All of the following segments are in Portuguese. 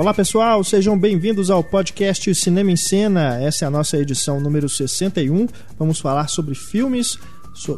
Olá pessoal, sejam bem-vindos ao podcast Cinema em Cena. Essa é a nossa edição número 61. Vamos falar sobre filmes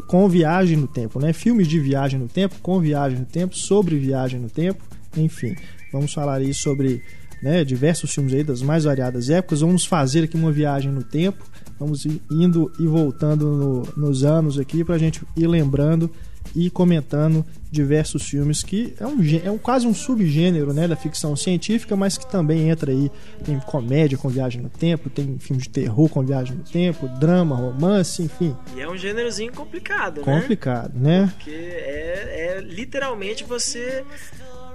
com viagem no tempo, né? Filmes de viagem no tempo, com viagem no tempo, sobre viagem no tempo, enfim. Vamos falar aí sobre né, diversos filmes aí das mais variadas épocas. Vamos fazer aqui uma viagem no tempo. Vamos indo e voltando no, nos anos aqui para a gente ir lembrando e comentando diversos filmes que é um, é um quase um subgênero né, da ficção científica, mas que também entra aí tem comédia com viagem no tempo, tem filme de terror com viagem no tempo, drama, romance, enfim. E é um gênerozinho complicado, né? Complicado, né? Porque é, é literalmente você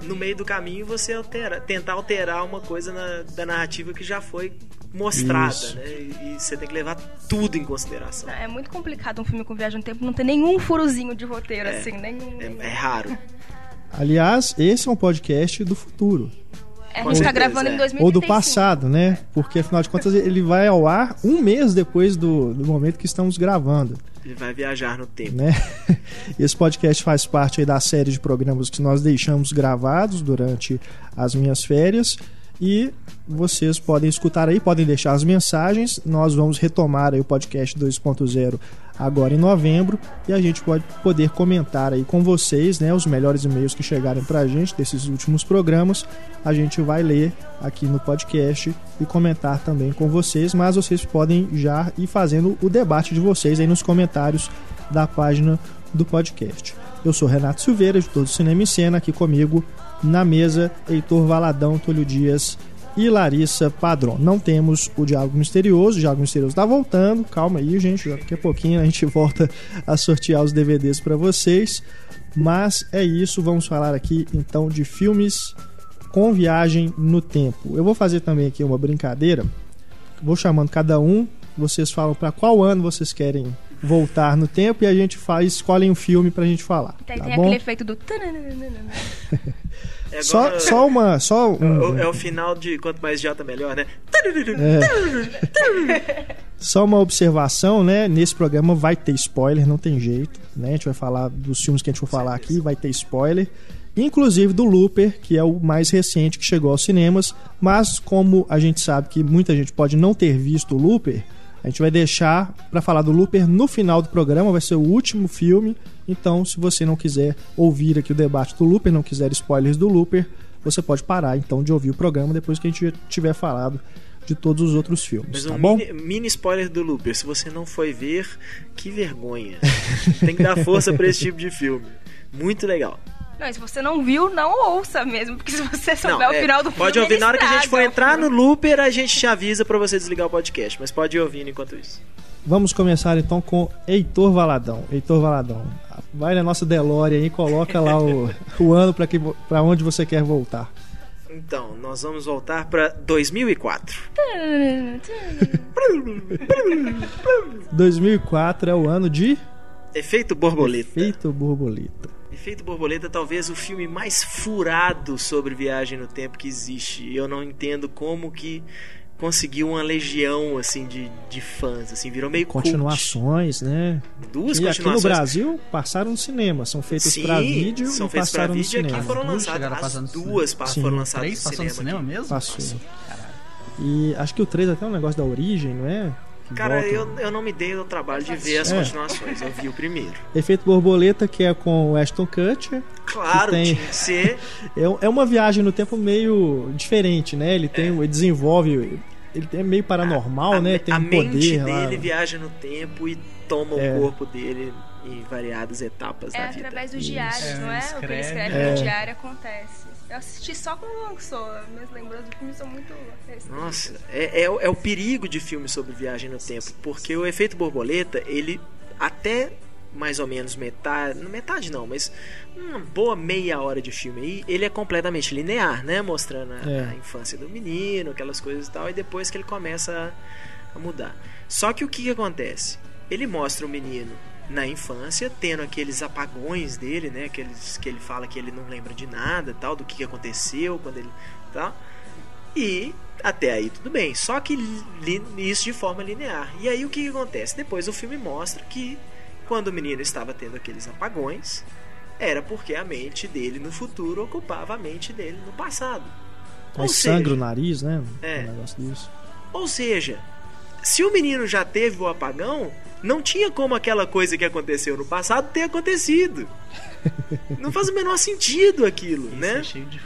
no meio do caminho você altera, tentar alterar uma coisa na, da narrativa que já foi mostrada, Isso. né? E, e, você tem que levar tudo em consideração. É muito complicado um filme com viagem no tempo não ter nenhum furozinho de roteiro, é, assim, nenhum. É, é raro. Aliás, esse é um podcast do futuro. É, a gente está gravando é. em 2035. Ou do passado, né? Porque afinal de contas ele vai ao ar um mês depois do, do momento que estamos gravando. Ele vai viajar no tempo. Né? Esse podcast faz parte da série de programas que nós deixamos gravados durante as minhas férias e vocês podem escutar aí, podem deixar as mensagens. Nós vamos retomar aí o podcast 2.0 agora em novembro e a gente pode poder comentar aí com vocês, né, os melhores e-mails que chegarem pra gente desses últimos programas. A gente vai ler aqui no podcast e comentar também com vocês, mas vocês podem já ir fazendo o debate de vocês aí nos comentários da página do podcast. Eu sou Renato Silveira, de Todo Cinema em Cena, aqui comigo na mesa, Heitor Valadão, Túlio Dias e Larissa Padrão. Não temos o Diálogo Misterioso, o Diálogo Misterioso está voltando. Calma aí, gente, daqui a pouquinho a gente volta a sortear os DVDs para vocês. Mas é isso, vamos falar aqui então de filmes com viagem no tempo. Eu vou fazer também aqui uma brincadeira. Vou chamando cada um, vocês falam para qual ano vocês querem voltar no tempo e a gente faz, escolhem um filme pra gente falar. Tem, tá tem bom? aquele efeito do. É só, só uma. Só um, é, é o final de quanto mais J melhor, né? É. Só uma observação, né? Nesse programa vai ter spoiler, não tem jeito. Né? A gente vai falar dos filmes que a gente for falar aqui, vai ter spoiler. Inclusive do Looper, que é o mais recente que chegou aos cinemas. Mas como a gente sabe que muita gente pode não ter visto o Looper, a gente vai deixar para falar do Looper no final do programa, vai ser o último filme. Então, se você não quiser ouvir aqui o debate do Looper, não quiser spoilers do Looper, você pode parar então de ouvir o programa depois que a gente tiver falado de todos os outros filmes. Mas tá um bom? Mini, mini spoiler do Looper, se você não foi ver, que vergonha. Tem que dar força para esse tipo de filme. Muito legal. Não, se você não viu, não ouça mesmo, porque se você souber não, o é, final do filme. Pode ouvir, na hora que a gente for entrar no looper, a gente te avisa para você desligar o podcast, mas pode ir ouvindo enquanto isso. Vamos começar então com Heitor Valadão. Heitor Valadão, vai na nossa DeLorean e coloca lá o, o ano para onde você quer voltar. Então, nós vamos voltar para 2004. 2004 é o ano de Efeito borboleta. Efeito borboleta. Efeito Borboleta talvez o filme mais furado sobre viagem no tempo que existe. Eu não entendo como que conseguiu uma legião assim de, de fãs, assim, virou meio continuações, cult. né? Duas e continuações. aqui no Brasil passaram no cinema, são feitas para vídeo são e passaram no cinema. Aqui foram lançadas as duas Sim. foram lançadas Três no cinema, no cinema mesmo? Passou. E acho que o 3 até é um negócio da origem, não é? Cara, eu, eu não me dei o trabalho de ver as é. continuações, eu vi o primeiro. Efeito Borboleta, que é com o Ashton Kutcher. Claro, tem... tinha que ser. é, é uma viagem no tempo meio diferente, né? Ele tem, é. ele desenvolve, ele é meio paranormal, a, né? Tem a um mente poder dele lá. viaja no tempo e toma é. o corpo dele em variadas etapas é da vida. É através dos diários, não é? O que ele escreve no diário acontece. Eu assisti só com o Long minhas lembranças do filme são muito. Nossa, é, é, é, o perigo de filmes sobre viagem no tempo, porque o efeito borboleta, ele até mais ou menos metade, metade não, mas uma boa meia hora de filme aí, ele é completamente linear, né? Mostrando a, é. a infância do menino, aquelas coisas e tal, e depois que ele começa a, a mudar. Só que o que, que acontece? Ele mostra o menino na infância, tendo aqueles apagões dele, né? Aqueles que ele fala que ele não lembra de nada, tal, do que aconteceu quando ele, tal. E até aí tudo bem. Só que isso de forma linear. E aí o que, que acontece? Depois o filme mostra que quando o menino estava tendo aqueles apagões, era porque a mente dele no futuro ocupava a mente dele no passado. Ou sangra o nariz, né? É. Um negócio disso. Ou seja, se o menino já teve o apagão, não tinha como aquela coisa que aconteceu no passado ter acontecido. não faz o menor sentido aquilo, isso né? É cheio de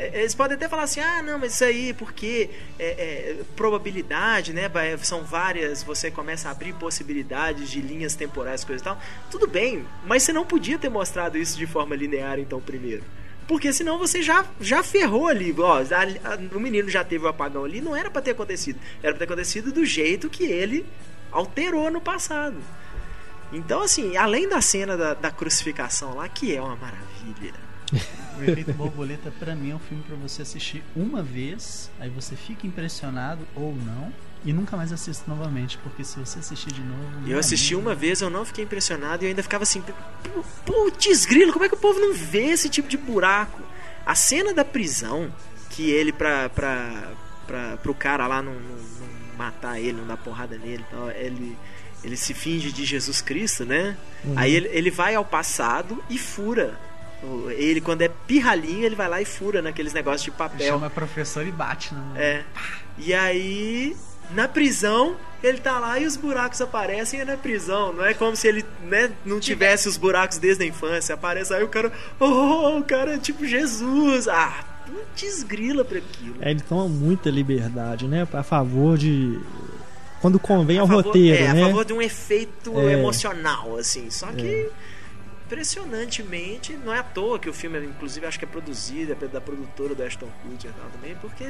é, eles podem até falar assim, ah, não, mas isso aí porque é, é, probabilidade, né? São várias, você começa a abrir possibilidades de linhas temporais, coisa e tal. Tudo bem, mas você não podia ter mostrado isso de forma linear, então, primeiro. Porque senão você já, já ferrou ali. Ó, a, a, o menino já teve o apagão ali, não era para ter acontecido. Era pra ter acontecido do jeito que ele alterou no passado. Então, assim, além da cena da, da crucificação lá, que é uma maravilha. O Efeito Borboleta, para mim, é um filme para você assistir uma vez, aí você fica impressionado ou não, e nunca mais assista novamente, porque se você assistir de novo. Eu assisti uma vez, eu não fiquei impressionado e eu ainda ficava assim: putz, grilo, como é que o povo não vê esse tipo de buraco? A cena da prisão, que ele, pra, pra, pra, pro cara lá não, não matar ele, não dar porrada nele tal, ele, ele se finge de Jesus Cristo, né? Uhum. Aí ele, ele vai ao passado e fura ele, quando é pirralhinho, ele vai lá e fura naqueles negócios de papel. Chama professor e bate, né? É. E aí, na prisão, ele tá lá e os buracos aparecem na prisão. Não é como se ele né, não tivesse os buracos desde a infância. Aparece aí o cara, oh, o cara é tipo Jesus. Ah, não desgrila pra aquilo. É, ele toma muita liberdade, né? A favor de. Quando convém ao favor, roteiro, é, né? a favor de um efeito é. emocional, assim. Só que. É impressionantemente, não é à toa que o filme, inclusive, acho que é produzido, é da produtora do Ashton Kutcher também, porque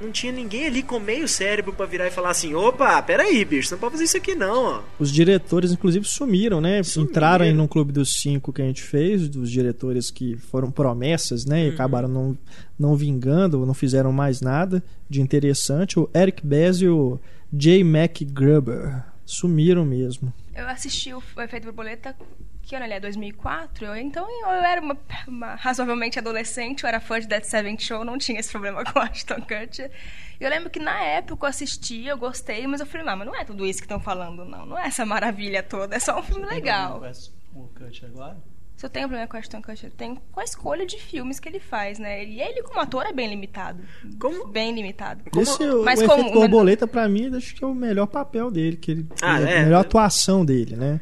não tinha ninguém ali com meio cérebro para virar e falar assim: opa, peraí, bicho, não pode fazer isso aqui não, ó. Os diretores, inclusive, sumiram, né? Sumiram. Entraram aí no clube dos cinco que a gente fez, dos diretores que foram promessas, né? E uhum. acabaram não, não vingando, não fizeram mais nada de interessante. O Eric Bez e o J. McGruber sumiram mesmo. Eu assisti o Efeito Borboleta que ano ele é? 2004? Eu, então eu era uma, uma, razoavelmente adolescente, eu era fã de Dead Seven Show, não tinha esse problema com Ashton Kutcher. Eu lembro que na época eu assisti, eu gostei, mas eu falei, não, mas não é tudo isso que estão falando, não. Não é essa maravilha toda, é só um filme Você legal. Tem com o Kutcher agora? Se eu tenho problema com Ashton Kutcher, tem com a escolha de filmes que ele faz, né? E ele como ator é bem limitado. Como? Bem limitado. Como... Esse, mas o como... Efeito Borboleta, pra mim, acho que é o melhor papel dele, que ele, ah, é, a melhor atuação dele, né?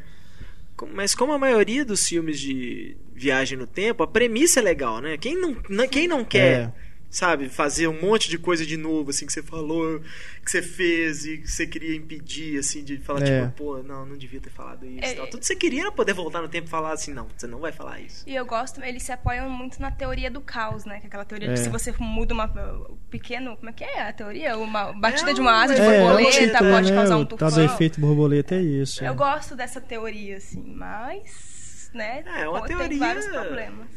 Mas como a maioria dos filmes de viagem no tempo, a premissa é legal, né? Quem não, quem não quer é sabe, fazer um monte de coisa de novo, assim, que você falou, que você fez e que você queria impedir, assim, de falar, é. tipo, pô, não, não devia ter falado isso. É, Tudo que você queria era poder voltar no tempo e falar assim, não, você não vai falar isso. E eu gosto, eles se apoiam muito na teoria do caos, né? Que é aquela teoria é. de se você muda uma pequeno, como é que é a teoria? Uma batida é, de uma asa de é, borboleta pode causar um tufão. Caso efeito borboleta é isso. Eu gosto dessa teoria, assim, mas, né? É, uma teoria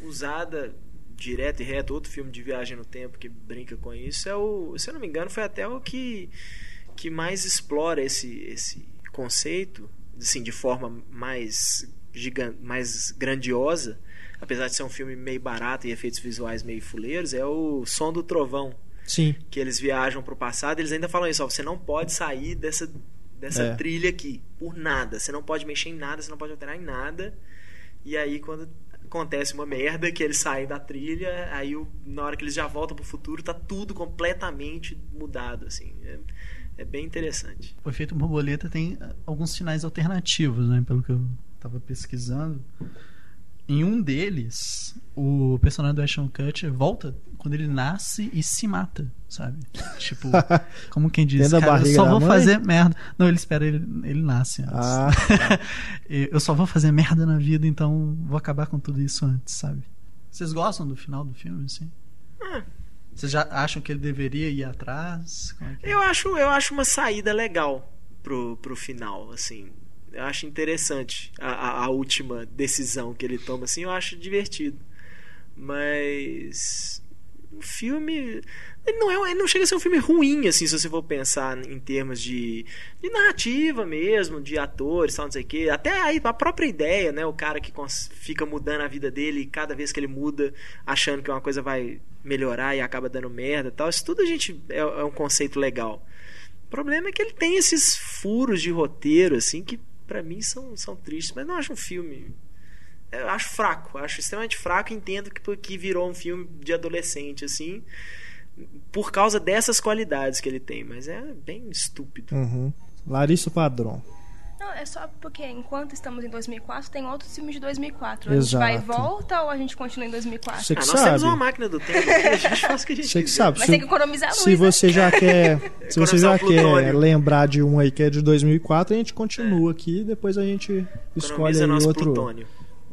usada direto e reto, outro filme de viagem no tempo que brinca com isso, é o, se eu não me engano, foi até o que, que mais explora esse, esse conceito, assim, de forma mais, gigante, mais grandiosa, apesar de ser um filme meio barato e efeitos visuais meio fuleiros, é o Som do Trovão. Sim. Que eles viajam para o passado, eles ainda falam isso, ó, você não pode sair dessa, dessa é. trilha aqui, por nada. Você não pode mexer em nada, você não pode alterar em nada. E aí, quando acontece uma merda, que eles saem da trilha, aí na hora que eles já voltam pro futuro, tá tudo completamente mudado, assim. É, é bem interessante. O efeito borboleta tem ah, alguns sinais alternativos, né? Pelo que eu tava pesquisando. Em um deles, o personagem do Ashton Kutcher volta quando ele nasce e se mata, sabe? Tipo, como quem diz, cara, eu só vou fazer merda. Não, ele espera, ele, ele nasce antes. Ah. eu só vou fazer merda na vida, então vou acabar com tudo isso antes, sabe? Vocês gostam do final do filme, assim? Ah. Vocês já acham que ele deveria ir atrás? É é? Eu acho, eu acho uma saída legal pro, pro final, assim eu acho interessante a, a, última decisão que ele toma assim eu acho divertido. Mas o filme ele não é ele não chega a ser um filme ruim assim se você for pensar em termos de, de narrativa mesmo de atores tal não sei o que até aí a própria ideia né o cara que fica mudando a vida dele cada vez que ele muda achando que uma coisa vai melhorar e acaba dando merda tal. Isso tudo a gente é, é um conceito legal. O problema é que ele tem esses furos de roteiro assim que para mim são, são tristes, mas não acho um filme. Eu acho fraco, acho extremamente fraco. Entendo que, que virou um filme de adolescente, assim. por causa dessas qualidades que ele tem, mas é bem estúpido. Uhum. Larissa Padrão. Não, é só porque enquanto estamos em 2004, tem outros filmes de 2004. A gente vai e Exato. volta ou a gente continua em 2004? Você Ah, que nós sabe. temos uma máquina do tempo, aqui, a gente faz o que a gente Você que quiser. sabe. Mas se, tem que economizar luz, se né? você já quer, se você já quer lembrar de um aí que é de 2004, a gente continua aqui e depois a gente escolhe Economiza aí nosso outro, plutônio.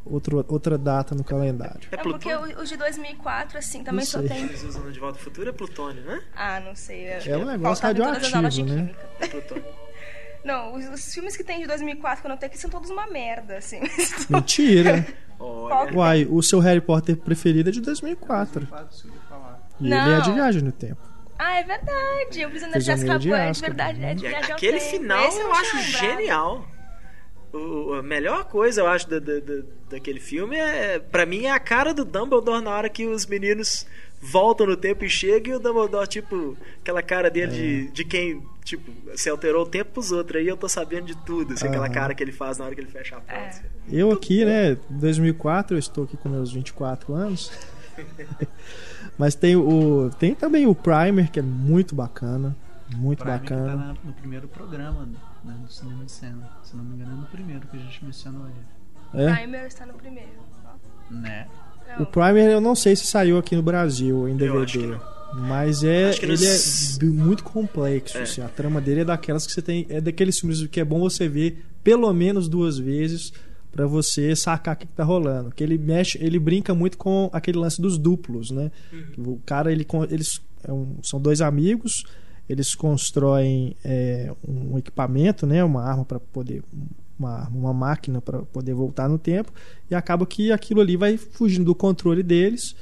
outro, outra data no calendário. É É porque os de 2004, assim, também Não só sei. tem... Eles usam De Volta ao Futuro é plutônio, né? Ah, não sei. É um negócio radioativo, né? química. É plutônio. Não, os, os filmes que tem de 2004 que eu não tenho aqui são todos uma merda, assim. Mentira. Olha, Uai, o seu Harry Potter preferido é de 2004. E ele é de Não. viagem no tempo. ah, é verdade. O Prisioneiro de Prisioneiro de Azkaban é de Azkaban. verdade, é de viagem ao aquele tempo. final Esse eu não acho genial. O, a melhor coisa, eu acho, da, da- da- daquele filme é, pra mim, é a cara do Dumbledore na hora que os meninos voltam no tempo e chegam e o Dumbledore, tipo, aquela cara dele É. de, de quem, tipo, se alterou o tempo pros outros. Aí eu tô sabendo de tudo, assim, aquela Aham. cara que ele faz na hora que ele fecha a porta. É. assim. Eu aqui, né, 2004, eu estou aqui com meus 24 anos. Mas tem o tem também o Primer, que é muito bacana, muito Prime que bacana. tá na- no primeiro programa né, do Cinema de Cena. Se não me engano, é no primeiro que a gente mencionou ele. É? Primer está no primeiro. Né? Não, O Primer eu não sei se saiu aqui no Brasil em DVD. Mas é, ele é muito complexo. É. assim, a trama dele é daquelas que você tem. É daqueles filmes que é bom você ver pelo menos duas vezes pra você sacar o que, que tá rolando. Que ele mexe, ele brinca muito com aquele lance dos duplos, né? Uhum. O cara, ele, eles é um- são dois amigos, eles constroem é, um equipamento, né? Uma arma para poder uma, uma máquina para poder voltar no tempo e acaba que aquilo ali vai fugindo do controle deles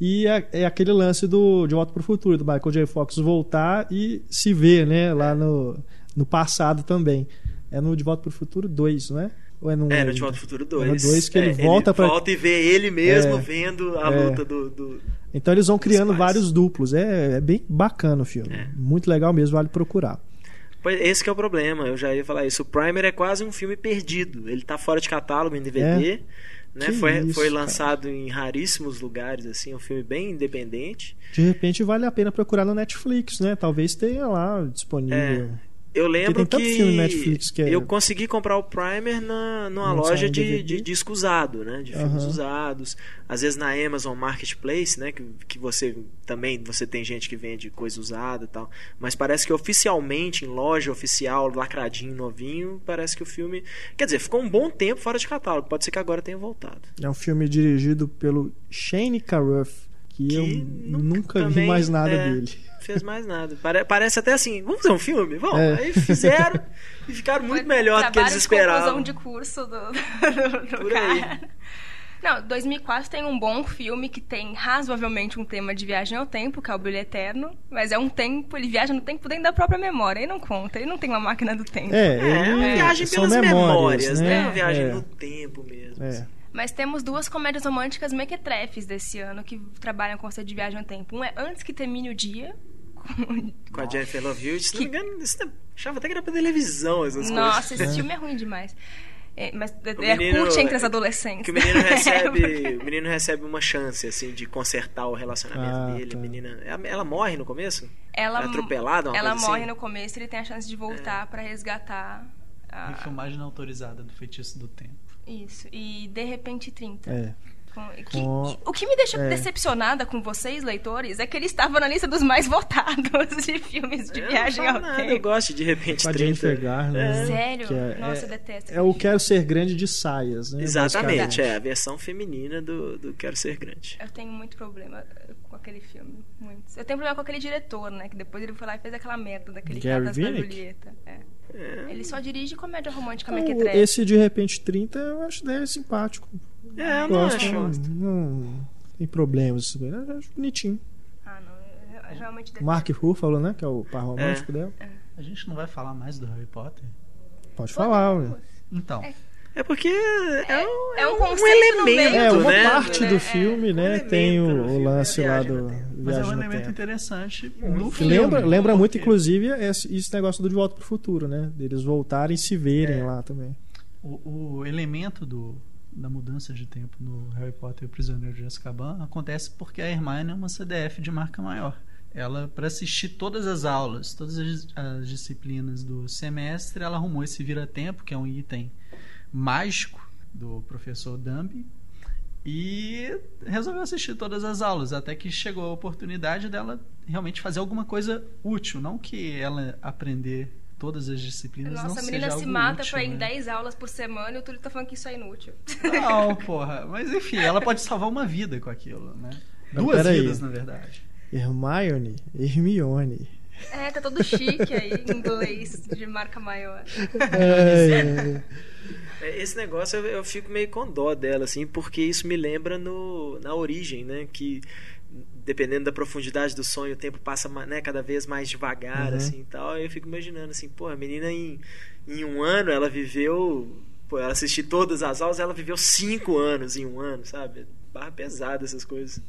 e é, é aquele lance do de Volta para o Futuro do Michael J. Fox voltar e se ver, né? Lá no, no passado também. É no De Volta para o Futuro 2, não é? Ou é no, É, no De Volta ao Futuro 2. É no dois que ele volta pra- volta e vê ele mesmo É. vendo a É. luta do, do- Então eles vão criando vários duplos. É, é bem bacana o filme. É. Muito legal mesmo, vale procurar. Pois esse que é o problema, eu já ia falar isso. O Primer é quase um filme perdido. Ele tá fora de catálogo em DVD. Né? Que Foi, isso, foi cara. lançado em raríssimos lugares, assim, é um filme bem independente. De repente vale a pena procurar no Netflix, né? Talvez tenha lá disponível. Eu lembro que filme Netflix que é- eu consegui comprar o Primer na, numa Não loja de, de disco usado, né? De filmes Aham. usados. Às vezes na Amazon Marketplace, né? Que, que você também você tem gente que vende coisa usada e tal. Mas parece que oficialmente, em loja oficial, lacradinho, novinho, parece que o filme. Quer dizer, ficou um bom tempo fora de catálogo. Pode ser que agora tenha voltado. É um filme dirigido pelo Shane Carruth, que, Que eu nunca nunca vi também, mais nada é, dele. Fez mais nada. Pare- parece até assim, vamos fazer um filme? Vamos. É. Aí fizeram e ficaram muito melhor do que eles Trabalho de esperavam. conclusão de curso do, do, do Por aí. cara. Não, 2004 tem um bom filme que tem razoavelmente um tema de viagem ao tempo, que é o Brilho Eterno, mas é um tempo, ele viaja no tempo dentro da própria memória, ele não conta, ele não tem uma máquina do tempo. É, É, é uma viagem pelas memórias, né? né? Uma viagem É, no tempo mesmo. é. assim. Mas temos duas comédias românticas mequetrefes desse ano que trabalham com o conceito de viagem ao tempo. Um é Antes que Termine o Dia, com- Com a Jennifer Love Hewitt, se não Que- me engano, isso não- achava até que era pra televisão essas Nossa, coisas. esse filme é ruim demais. É, mas é menino- curte entre as adolescentes. Que o menino É, recebe, o menino recebe uma chance assim de consertar o relacionamento Ah, dele. tá. A menina, ela, ela morre no começo? ela, É atropelada, uma ela coisa morre assim? no começo e ele tem a chance de voltar pra resgatar. a- Refilmagem não autorizada do Feitiço do Tempo. Isso. E de repente 30. É. Com- que- Com- o que me deixa é. decepcionada com vocês, leitores, é que ele estava na lista dos mais votados de filmes de Eu viagem ao nada, Eu tempo. gosto de repente Com a 30. Jennifer Garner. Sério? é- Nossa, é- eu detesto. É o Quero Ser Grande de saias, né? Exatamente, é a versão feminina do, do Quero Ser Grande. Eu tenho muito problema com aquele filme. Muito. Eu tenho problema com aquele diretor, né? Que depois ele foi lá e fez aquela merda daquele Gary Cartas da Vinnick? Julieta. É. É. Ele só dirige comédia romântica Então, mequetrefe. esse de repente 30 eu acho dele simpático. É, eu não Gosto, acho. não, não tem problemas. Eu acho bonitinho. Ah, não. Eu, eu realmente detesto. Mark Ruffalo, né? Que é o par romântico É. dela. A gente não vai falar mais do Harry Potter? Pode falar, ué. Então, É porque é, um, é um um elemento, meio É, uma né? parte né? do É, filme, né? tem o, o filme, lance lá do mas é um elemento interessante no filme. Lembra, lembra muito, inclusive, esse, esse negócio do De Volta pro Futuro, né? Deles voltarem e se verem É. lá também. O, o elemento do, da mudança de tempo no Harry Potter e o Prisioneiro de Azkaban acontece porque a Hermione é uma CDF de marca maior. ela para assistir todas as aulas, todas as, as, disciplinas do semestre, ela arrumou esse vira-tempo, que é um item mágico do professor Dumby, e resolveu assistir todas as aulas, até que chegou a oportunidade dela realmente fazer alguma coisa útil, não que ela aprender todas as disciplinas Nossa, não a menina seja se mata útil, pra ir em né? 10 aulas por semana e o Túlio tá falando que isso é inútil. Não, porra. Mas enfim, ela pode salvar uma vida com aquilo, né? Mas Duas peraí. vidas, na verdade. Hermione, Hermione. É, tá todo chique aí, em inglês, de marca maior. É, É, Esse negócio eu, eu fico meio com dó dela, assim, porque isso me lembra no, na origem, né? Que dependendo da profundidade do sonho, o tempo passa né, cada vez mais devagar, Uhum. assim tal. Eu fico imaginando assim, pô, a menina em, em um ano ela viveu. Pô, ela assistiu todas as aulas, ela viveu cinco anos em um ano, sabe? Barra pesada essas coisas.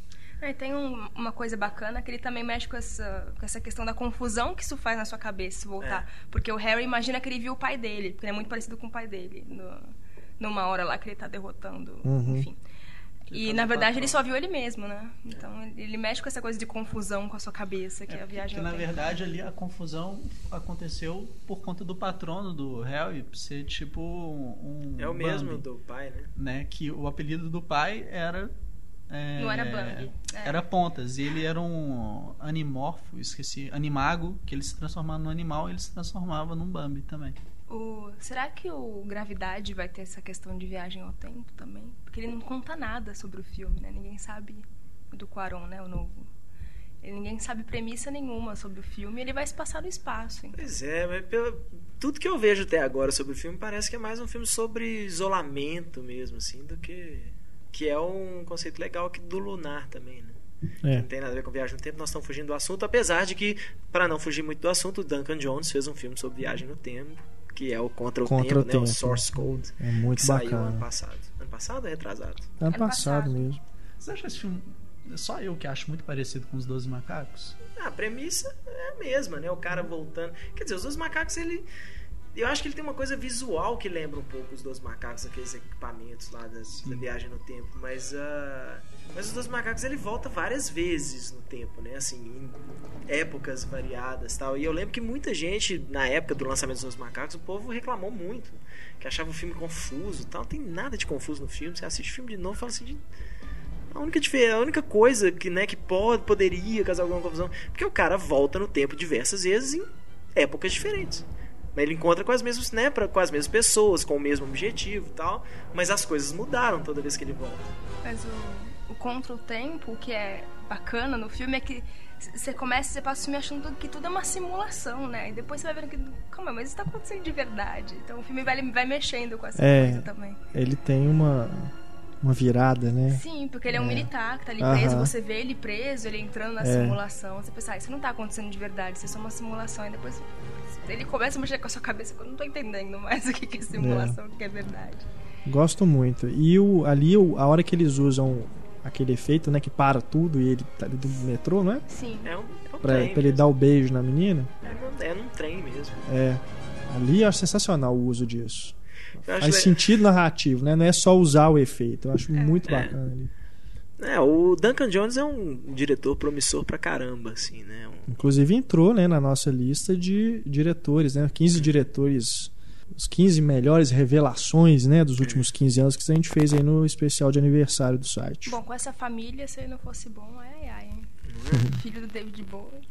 Aí tem um- uma coisa bacana que ele também mexe com essa, com essa questão da confusão que isso faz na sua cabeça se voltar. Porque o Harry imagina que ele viu o pai dele, porque ele é muito parecido com o pai dele. no- numa hora lá que ele tá derrotando, Uhum. enfim. E tá na verdade ele só viu ele mesmo, né? Então ele- ele mexe com essa coisa de confusão com a sua cabeça, que é, a viagem Porque, na verdade, ali a confusão aconteceu por conta do patrono do Harry ser tipo um. É o mesmo Bambi, do pai, né? Né? Que o apelido do pai era. É, Não era Bambi, é. Era Pontas. E ele era um animorfo, esqueci. Animago, que ele se transformava num animal e ele se transformava num Bambi também. O- será que o Gravidade vai ter essa questão de viagem ao tempo também? Porque ele não conta nada sobre o filme, né? Ninguém sabe do Quaron, né? O novo. Ele- ninguém sabe premissa nenhuma sobre o filme. Ele vai se passar no espaço. Então. Pois é, mas pelo, tudo que eu vejo até agora sobre o filme parece que é mais um filme sobre isolamento mesmo, assim, do que. Que é um conceito legal aqui do Lunar também, né? é. Não tem nada a ver com viagem no tempo, nós estamos fugindo do assunto, apesar de que, para não fugir muito do assunto, o Duncan Jones fez um filme sobre viagem no tempo, que é o Contra o Contra o Tempo, né? O. Source Code, É muito que saiu ano bacana. passado. Ano passado ou retrasado? Ano Ano passado passado. mesmo. Você acha esse filme. é Só eu que acho muito parecido com os Doze Macacos? Ah, a premissa é a mesma, né? O cara voltando. Quer dizer, os dois macacos, ele. Eu acho que ele tem uma coisa visual que lembra um pouco os dois macacos, aqueles equipamentos lá das, da viagem no tempo. Mas, ah, mas os dois macacos ele volta várias vezes no tempo, né? Assim, em épocas variadas tal. E eu lembro que muita gente, na época do lançamento dos dois macacos, o povo reclamou muito. Que achava o filme confuso tal. Não tem nada de confuso no filme. Você assiste o filme de novo e fala assim. De... A única, a única coisa que, né, que pode, poderia causar alguma confusão. Porque o cara volta no tempo diversas vezes em épocas diferentes. Mas ele encontra com as mesmas, né, pra- com as mesmas pessoas, com o mesmo objetivo e tal. Mas as coisas mudaram toda vez que ele volta. Mas o, o Contra o Tempo, o que é bacana no filme é que você começa, você passa o filme achando que tudo é uma simulação, né? E depois você vai vendo que, calma, mas isso tá acontecendo de verdade. Então o filme vai, vai mexendo com essa É. coisa também. Ele tem uma, uma virada, né? Sim, porque ele é um militar que tá ali Aham. preso, você vê ele preso, ele entrando na É. simulação. Você pensa, ah, isso não tá acontecendo de verdade, isso é só uma simulação. E depois ele começa a mexer com a sua cabeça, eu não tô entendendo mais o que que é simulação, o que é verdade. Gosto muito. E o, ali, o- a hora que eles usam aquele efeito, né? Que para tudo e ele tá ali do metrô, não é? Sim. É um, é um Pra, trem. pra ele dar o beijo na menina. É, num, é num trem mesmo. É. Ali eu acho sensacional o uso disso. Faz le- sentido narrativo, né? Não é só usar o efeito. Eu acho muito É. bacana ali. É, o Duncan Jones é um diretor promissor pra caramba, assim, né? Um- Inclusive entrou né, na nossa lista de diretores, né? 15 diretores, os 15 melhores revelações né, dos últimos 15 anos que a gente fez aí no especial de aniversário do site. Bom, com essa família, se ele não fosse bom, ai ai, hein? Filho do David Bowie.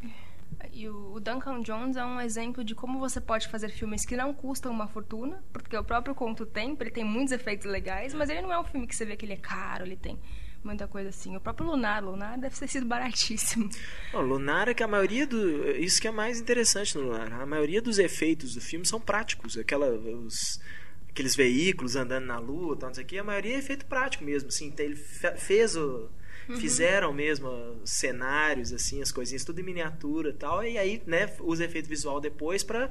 E o Duncan Jones é um exemplo de como você pode fazer filmes que não custam uma fortuna, porque o próprio Conto Tempo, ele tem muitos efeitos legais, mas ele não é um filme que você vê que ele é caro, ele tem muita coisa assim. O próprio Lunar, Lunar deve ter sido baratíssimo. Bom, Lunar é que a maioria do. Isso que é mais interessante no Lunar. A maioria dos efeitos do filme são práticos. Aquela, os, aqueles veículos andando na lua, tal, não sei o quê, a maioria é efeito prático mesmo. Assim, tem- ele fe- fez o. Fizeram mesmo os cenários, assim, as coisinhas, tudo em miniatura e tal. E aí, né, usa efeito visual depois para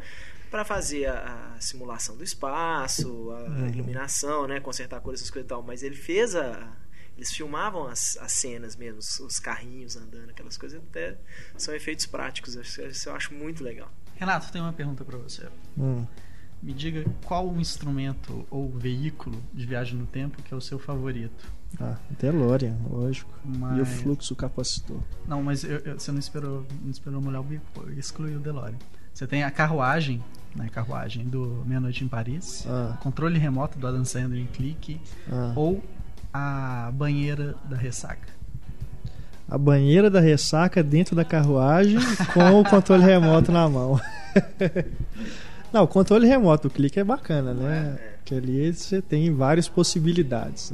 para fazer a, a simulação do espaço, a iluminação, né, consertar cores, essas coisas e tal. Mas ele fez a, eles filmavam as, as cenas mesmo, os, os carrinhos andando, aquelas coisas até são efeitos práticos. Isso isso eu acho muito legal. Renato, tem uma pergunta pra você. Hum. me diga qual o instrumento ou veículo de viagem no tempo que é o seu favorito. Ah, DeLorean, lógico. Mas... E o fluxo capacitor. Não, mas eu, eu, você não esperou, não esperou molhar o bico, excluiu o DeLorean. Você tem a carruagem, né, carruagem do Meia Noite em Paris, Ah. controle remoto do Adam Sandler em clique, Ah. ou a banheira da ressaca. A banheira da ressaca dentro da carruagem com o controle remoto na mão. Não, o controle remoto do clique é bacana, né? Que ali você tem várias possibilidades.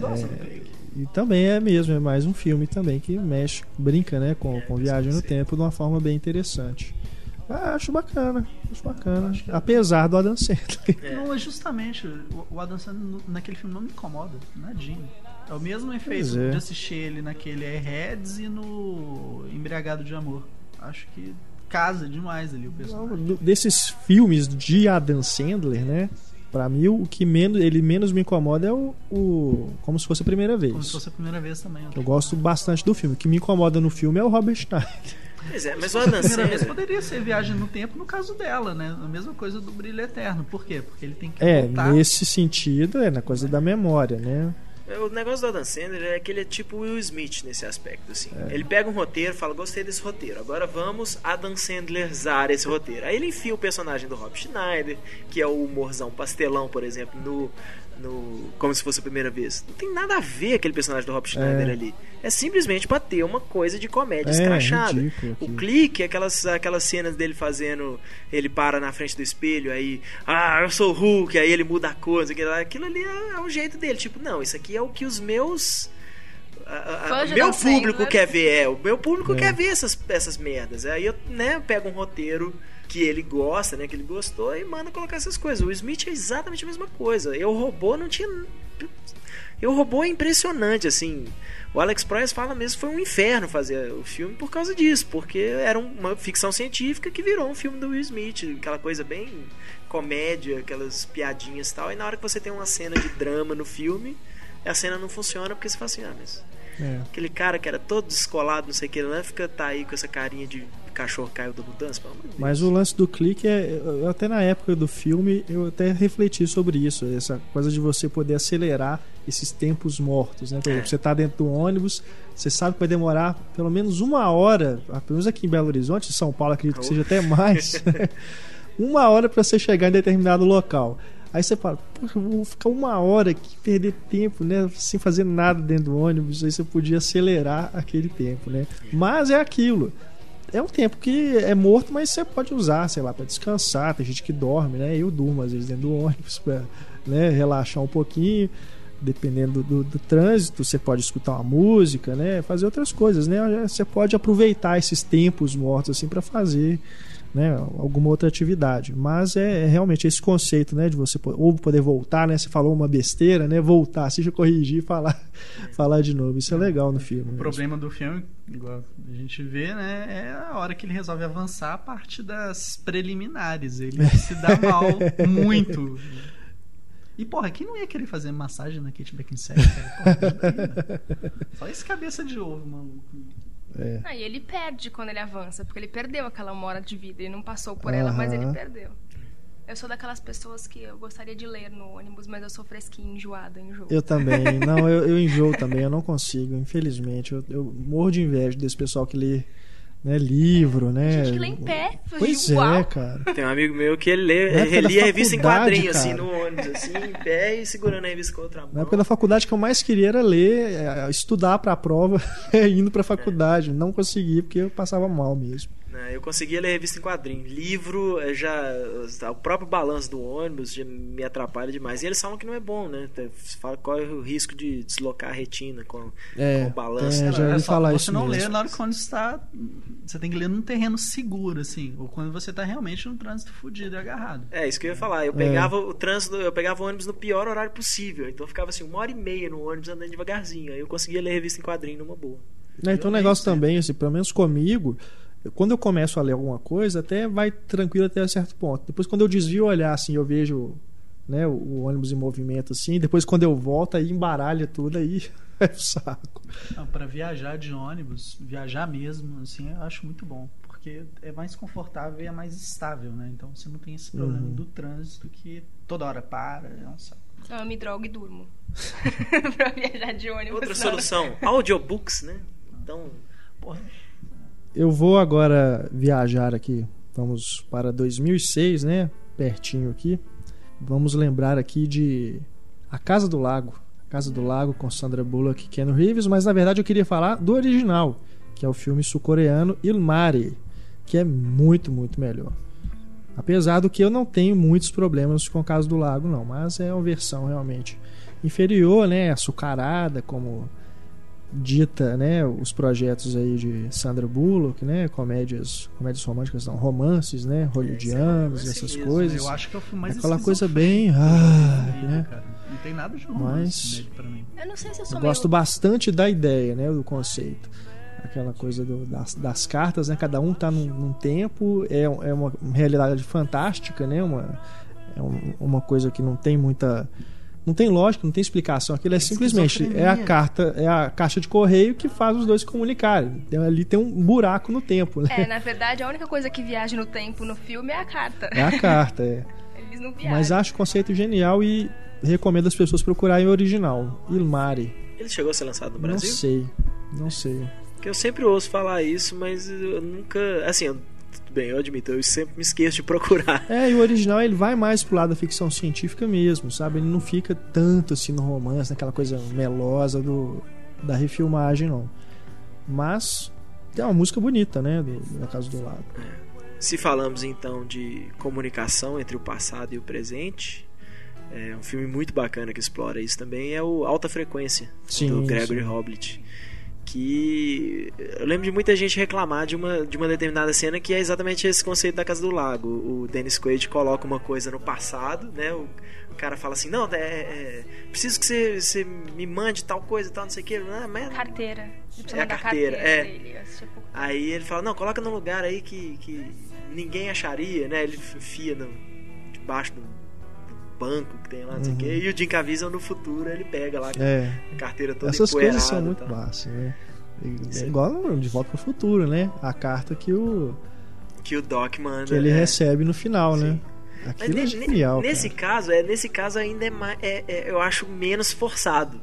Clique? E também é mesmo, é mais um filme também que mexe, brinca, né, com, com viagem no tempo de uma forma bem interessante. Ah, acho bacana, acho bacana. Acho que é. Apesar do Adam Sandler. É. Não, é justamente. o- Adam Sandler naquele filme não me incomoda, nadinho. É o mesmo efeito é. de assistir ele naquele Airheads e no Embriagado de Amor. Acho que casa demais ali o personagem. Do- Desses filmes de Adam Sandler, né? Pra mim, o que menos, ele menos me incomoda é o, o- Como se fosse a primeira vez. Como se fosse a primeira vez também. Eu gosto bastante do filme. O que me incomoda no filme é o Robert Schneider. Pois é, mas o Adam primeira vez Sandler. poderia ser Viagem no Tempo no caso dela, né? A mesma coisa do Brilho Eterno. Por quê? Porque ele tem que É, voltar. nesse sentido, é na coisa da memória, né? O negócio do Adam Sandler é que ele é tipo Will Smith nesse aspecto, assim. É. Ele pega um roteiro, fala, gostei desse roteiro, agora vamos Adam Sandlerzar esse roteiro. Aí ele enfia o personagem do Rob Schneider, que é o humorzão pastelão, por exemplo, no, no Como se fosse a primeira vez. Não tem nada a ver aquele personagem do Rob Schneider É. ali. É simplesmente pra ter uma coisa de comédia É, escrachada. ridículo O clique, aquelas, aquelas cenas dele fazendo. Ele para na frente do espelho, aí. Ah, eu sou o Hulk, aí ele muda a coisa. Aquilo, aquilo ali é, é o jeito dele. Tipo, não, isso aqui é o que os meus. a- a- meu público Sandler. quer ver, é. O meu público É. quer ver essas, essas merdas. Aí eu, né, pego um roteiro que ele gosta, né, que ele gostou e manda colocar essas coisas. O Smith é exatamente a mesma coisa. Eu robô não tinha. Eu robô é impressionante, assim. O Alex Proyas fala mesmo que foi um inferno fazer o filme por causa disso, porque era uma ficção científica que virou um filme do Will Smith, aquela coisa bem comédia, aquelas piadinhas e tal. E na hora que você tem uma cena de drama no filme, a cena não funciona porque você fala assim, ah, mas É. aquele cara que era todo descolado, não sei o que, lá fica tá aí com essa carinha de cachorro caiu da mudança, pelo amor de Deus. Mas o lance do clique é. Até na época do filme, eu até refleti sobre isso. Essa coisa de você poder acelerar esses tempos mortos, né? Por exemplo, É. você tá dentro do ônibus, você sabe que vai demorar pelo menos uma hora, ah, pelo menos aqui em Belo Horizonte, em São Paulo, acredito que seja até mais. uma hora para você chegar em determinado local. Aí você fala, poxa, vou ficar uma hora aqui, perder tempo, né? Sem fazer nada dentro do ônibus. Aí você podia acelerar aquele tempo, né? Mas é aquilo. É um tempo que é morto, mas você pode usar, sei lá, para descansar. Tem gente que dorme, né? Eu durmo às vezes dentro do ônibus para né, relaxar um pouquinho. Dependendo do, do trânsito, você pode escutar uma música, né? Fazer outras coisas, né? Você pode aproveitar esses tempos mortos assim para fazer né, alguma outra atividade. Mas é, é realmente esse conceito, né, de você ou poder voltar, né? Você falou uma besteira, né? Voltar, seja corrigir, e falar, falar de novo. Isso é legal no filme. O mesmo. problema do filme, igual a gente vê, né, é a hora que ele resolve avançar a parte das preliminares. Ele se dá mal muito. E, porra, quem não ia querer fazer massagem na Kate Beckinsale? Porra, né? Só esse cabeça de ovo, maluco. É. Ah, e ele perde quando ele avança, porque ele perdeu aquela uma hora de vida. Ele não passou por ela, mas ele perdeu. Eu sou daquelas pessoas que eu gostaria de ler no ônibus, mas eu sou fresquinha, enjoada, enjoo. Eu também. Não, eu, eu enjoo também, eu não consigo, infelizmente. Eu, eu morro de inveja desse pessoal que lê né, livro, né? Gente que lê em pé. Pois é, cara. Tem um amigo meu que ele lê, relia a revista em quadrinho, assim, cara. no ônibus, assim, em pé e segurando a revista com a outra mão. Na época da faculdade que eu mais queria era ler, é, estudar pra prova, indo pra faculdade. Não consegui porque eu passava mal mesmo. Né? Eu conseguia ler revista em quadrinho. Livro, eh, já. O próprio balanço do ônibus já me atrapalha demais. E eles falam que não é bom, né? Fala qual é o risco de deslocar a retina com, É, com o balanço. é, né? já É ouvi só falar você isso não mesmo. lê na hora que quando está. Você tem que ler num terreno seguro, assim. Ou quando você tá realmente num trânsito fudido e agarrado. É, isso que eu ia falar. Eu É. pegava o trânsito, eu pegava o ônibus no pior horário possível. Então eu ficava assim, uma hora e meia no ônibus andando devagarzinho. Aí eu conseguia ler revista em quadrinho numa boa. Né, então o negócio também, assim, pelo menos comigo, quando eu começo a ler alguma coisa, até vai tranquilo até certo ponto. Depois quando eu desvio o olhar, assim, eu vejo né, o, o ônibus em movimento, assim, depois quando eu volto, aí embaralha tudo, aí é o saco. Para viajar de ônibus, viajar mesmo, assim, eu acho muito bom. Porque porque é mais confortável e é mais estável, né? Então você não tem esse problema Uhum. do trânsito que toda hora para, é um saco. Então, eu me drogo e durmo. pra viajar de ônibus. Outra não. solução, audiobooks, né? Então, Porra, Eu vou agora viajar aqui. Vamos para 2006, né? Pertinho aqui. Vamos lembrar aqui de A Casa do Lago. A Casa do Lago com Sandra Bullock e Ken Reeves, mas na verdade eu queria falar do original, que é o filme sul-coreano Ilmari, que é muito, muito melhor. Apesar do que eu não tenho muitos problemas com a Casa do Lago, não, mas é uma versão realmente inferior, né? Açucarada, como dita, né, os projetos aí de Sandra Bullock, né, comédias, comédias românticas, não, romances, né, hollywoodianos, romance essas mesmo, coisas. eu acho que é o filme mais Aquela coisa bem, ah, vida, né? cara. Não tem nada de Mas- romance nele pra mim. Eu não sei se eu sou Eu meio... gosto bastante da ideia, né, do conceito. Aquela coisa do- das, das cartas, né, cada um tá num, num tempo, é, é uma realidade fantástica, né, uma, é um- uma coisa que não tem muita não tem lógica, não tem explicação. Aquilo é simplesmente é a carta, é a caixa de correio que faz os dois se comunicarem. Então, ali tem um buraco no tempo, né? É, na verdade, a única coisa que viaja no tempo no filme é a carta. É a carta, é. Eles não viajam. Mas acho o conceito genial e recomendo as pessoas procurarem o original. Ilmari. ele chegou a ser lançado no Não Brasil? sei. Não sei. Porque eu sempre ouço falar isso, mas eu nunca. Assim, eu- bem, eu admito, eu sempre me esqueço de procurar. É, e o original ele vai mais pro lado da ficção científica mesmo, sabe? Ele não fica tanto assim no romance, naquela coisa melosa do, da refilmagem, não. Mas tem uma música bonita, né? Do, da Casa do Lago. Se falamos então de comunicação entre o passado e o presente, é um filme muito bacana que explora isso também é o Alta Frequência Sim, do Gregory sim. Hoblit. Que eu lembro de muita gente reclamar de uma, de uma determinada cena que é exatamente esse conceito da Casa do Lago. O Dennis Quaid coloca uma coisa no passado, né? O, o cara fala assim: Não, é, é, preciso que você, você me mande tal coisa, tal, não sei o que. Ah, mas Carteira. É a carteira, é. dele. Tempo. Aí ele fala, não, coloca num lugar aí que, que ninguém acharia, né? Ele enfia no, debaixo do banco que tem lá, não sei o quê. E o Jim Caviezel no futuro ele pega lá Uhum. É, a carteira toda essas coisas são muito tal. massas, né? É igual De Volta pro Futuro, né? A carta que, o, Que o Doc manda. que ele é. recebe no final, né? Sim. Mas Aquilo é ne- genial. nesse cara. caso, é, nesse caso ainda é, mais, é, é- eu acho menos forçado.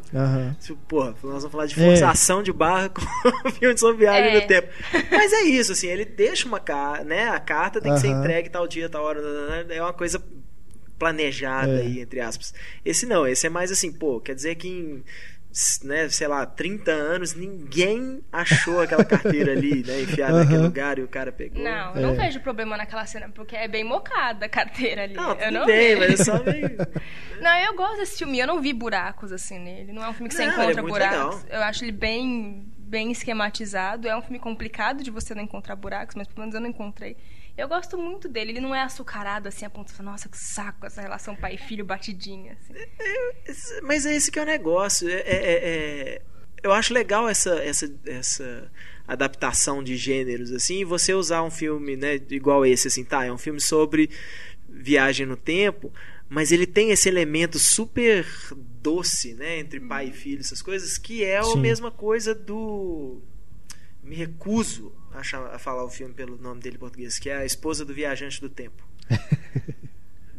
Tipo, porra, nós vamos falar de É. forçação de barra com filme sobre viagem É. no tempo. Mas é isso, assim, ele deixa uma carta, né? A carta tem que ser entregue tal dia, tal hora, é uma coisa planejada É. aí, entre aspas. Esse não, esse é mais assim, pô, quer dizer que em, né, sei lá, 30 anos ninguém achou aquela carteira ali, né, enfiada naquele Aham. lugar e o cara pegou. Não, eu não É. vejo problema naquela cena, porque é bem mocada a carteira ali. Não, eu não bem, vejo. mas é só meio... Não, eu gosto desse filme. Eu não vi buracos assim nele. Não é um filme que você Não, encontra é buracos. legal. Eu acho ele bem, bem esquematizado. É um filme complicado de você não encontrar buracos, mas pelo menos eu não encontrei. Eu gosto muito dele. Ele não é açucarado assim a ponto de falar, nossa, que saco essa relação pai e filho batidinha. Assim. Mas é esse que é o negócio. É, é- é- eu acho legal essa, essa, essa adaptação de gêneros, assim, e você usar um filme, né, igual esse, assim, tá, é um filme sobre viagem no tempo, mas ele tem esse elemento super doce, né, entre pai e filho, essas coisas, que é a Sim. mesma coisa do... Me recuso a, cha- a falar o filme pelo nome dele em português, que é A Esposa do Viajante do Tempo.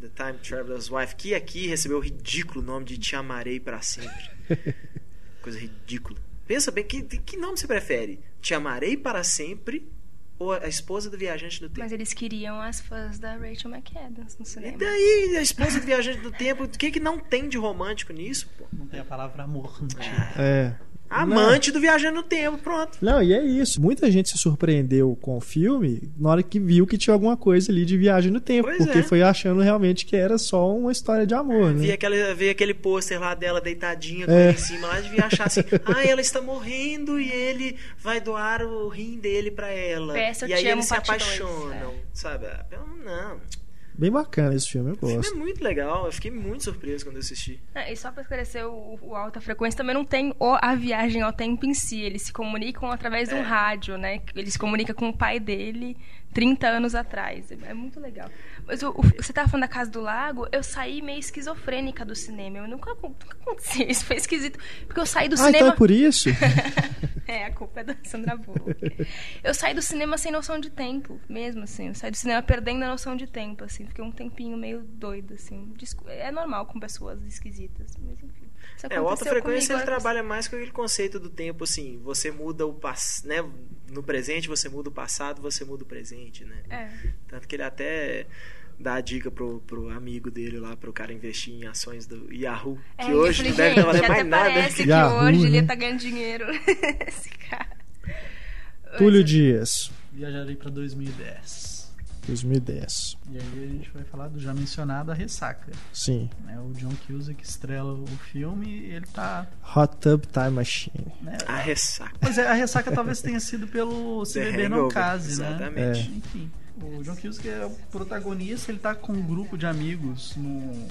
The Time Traveler's Wife, que aqui recebeu o ridículo nome de Te Amarei para Sempre. Coisa ridícula. Pensa bem, que, que nome você prefere? Te Amarei para Sempre ou A Esposa do Viajante do Tempo? Mas eles queriam as fãs da Rachel McAdams no E cinema. daí, A Esposa do Viajante do Tempo, o que, que não tem de romântico nisso? Pô? Não tem a palavra amor no título. É. Amante do Viajante no Tempo, pronto. Não, e é isso. Muita gente se surpreendeu com o filme na hora que viu que tinha alguma coisa ali de viagem no tempo. Pois porque é. foi achando realmente que era só uma história de amor, né? vi aquele pôster lá dela deitadinha com É. ele em cima lá, devia achar assim: ah, ela está morrendo e ele vai doar o rim dele pra ela. Peça e aí eles se Parte Dois, apaixonam, sabe? Eu, não. Bem bacana esse filme, eu O filme é gosto. muito legal, eu fiquei muito surpreso quando eu assisti. Ah, e só pra esclarecer, o, o Alta Frequência também não tem o- a viagem ao tempo em si. Eles se comunicam através de um É. rádio, né? Ele se comunica com o pai dele 30 anos atrás. É muito legal. Mas o, o, você estava falando da Casa do Lago, eu saí meio esquizofrênica do cinema. Eu nunca, nunca aconteceu isso, foi esquisito. Porque eu saí do ah, cinema. então é por isso? é, a culpa é da Sandra Bullock. Eu saí do cinema sem noção de tempo, mesmo assim. Eu saí do cinema perdendo a noção de tempo, assim. Fiquei um tempinho meio doido, assim. É normal com pessoas esquisitas, mas enfim. É, o alta frequência ele trabalha mais com aquele conceito do tempo, assim, você muda o passado, né? No presente você muda o passado, você muda o presente, né? É. Tanto que ele até dá a dica pro, pro amigo dele lá, pro cara investir em ações do Yahoo, é, que hoje falei, não deve valer mais nada. Parece que Yahoo, hoje né? ele tá ganhando dinheiro. Esse cara. Túlio Dias, Viajarei pra 2010. 2010. E aí a gente vai falar do já mencionado A Ressaca. Sim. Né? O John Cusack estrela o filme e ele tá... Hot Tub Time Machine. Né? A ressaca. Pois é, a ressaca talvez tenha sido pelo Se The Beber Não Case, exatamente. né? É. Enfim, o John Cusack é o protagonista, ele tá com um grupo de amigos no...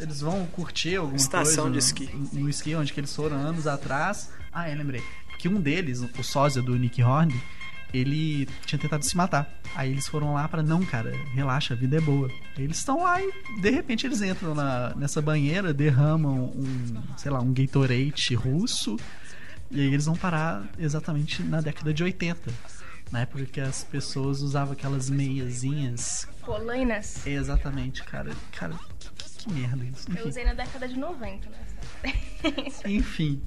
Eles, vão curtir alguma Estação coisa de no- esqui. No, esqui, onde eles foram anos atrás. Ah, eu lembrei. Que um deles, o sósia do Nick Horn, ele tinha tentado se matar. Aí eles foram lá pra não, cara, relaxa, a vida é boa. Eles estão lá e de repente eles entram na, nessa banheira, derramam um, sei lá, um Gatorade russo. E aí eles vão parar exatamente na década de 80. Na época que as pessoas usavam aquelas meiazinhas. Polainas. Exatamente, cara. Cara, que, que- que merda isso. Eu Enfim. usei na década de 90, né? Enfim.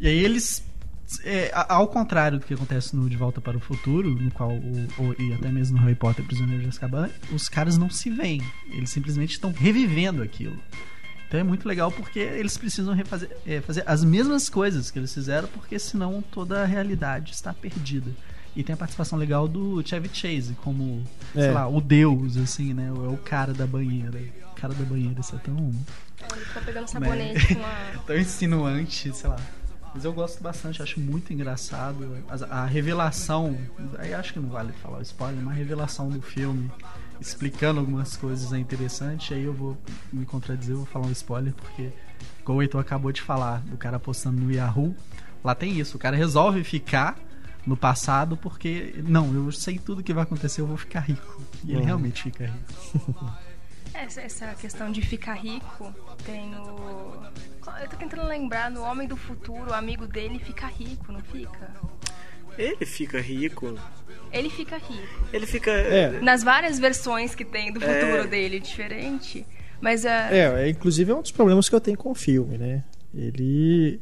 E aí eles. é, ao contrário do que acontece no De Volta para o Futuro, no qual o, o- e até mesmo no Harry Potter Prisioneiro de Azkaban, os caras não se veem. Eles simplesmente estão revivendo aquilo. Então é muito legal porque eles precisam refazer, é, fazer as mesmas coisas que eles fizeram, porque senão toda a realidade está perdida. E tem a participação legal do Chevy Chase, como, sei É. lá, o deus, assim, né? É o cara da banheira. O cara da banheira, isso é tão É, Ele ficou pegando sabonete com a. tão insinuante, sei lá. Mas eu gosto bastante, acho muito engraçado. As- A, revelação, aí acho que não vale falar o spoiler, mas a revelação do filme explicando algumas coisas é interessante. Aí eu vou me contradizer, eu vou falar um spoiler, porque, como o Heitor acabou de falar, do cara postando no Yahoo, lá tem isso. O cara resolve ficar no passado porque, não, eu sei tudo que vai acontecer, eu vou ficar rico. E ele Uhum. realmente fica rico. Essa, essa questão de ficar rico, tem o. Eu tô tentando lembrar, no Homem do Futuro, o amigo dele fica rico, não fica? Ele fica rico. Ele fica rico. Ele fica. É. Nas várias versões que tem do É. futuro dele, diferente. Mas uh, É, é, inclusive é um dos problemas que eu tenho com o filme, né? Ele,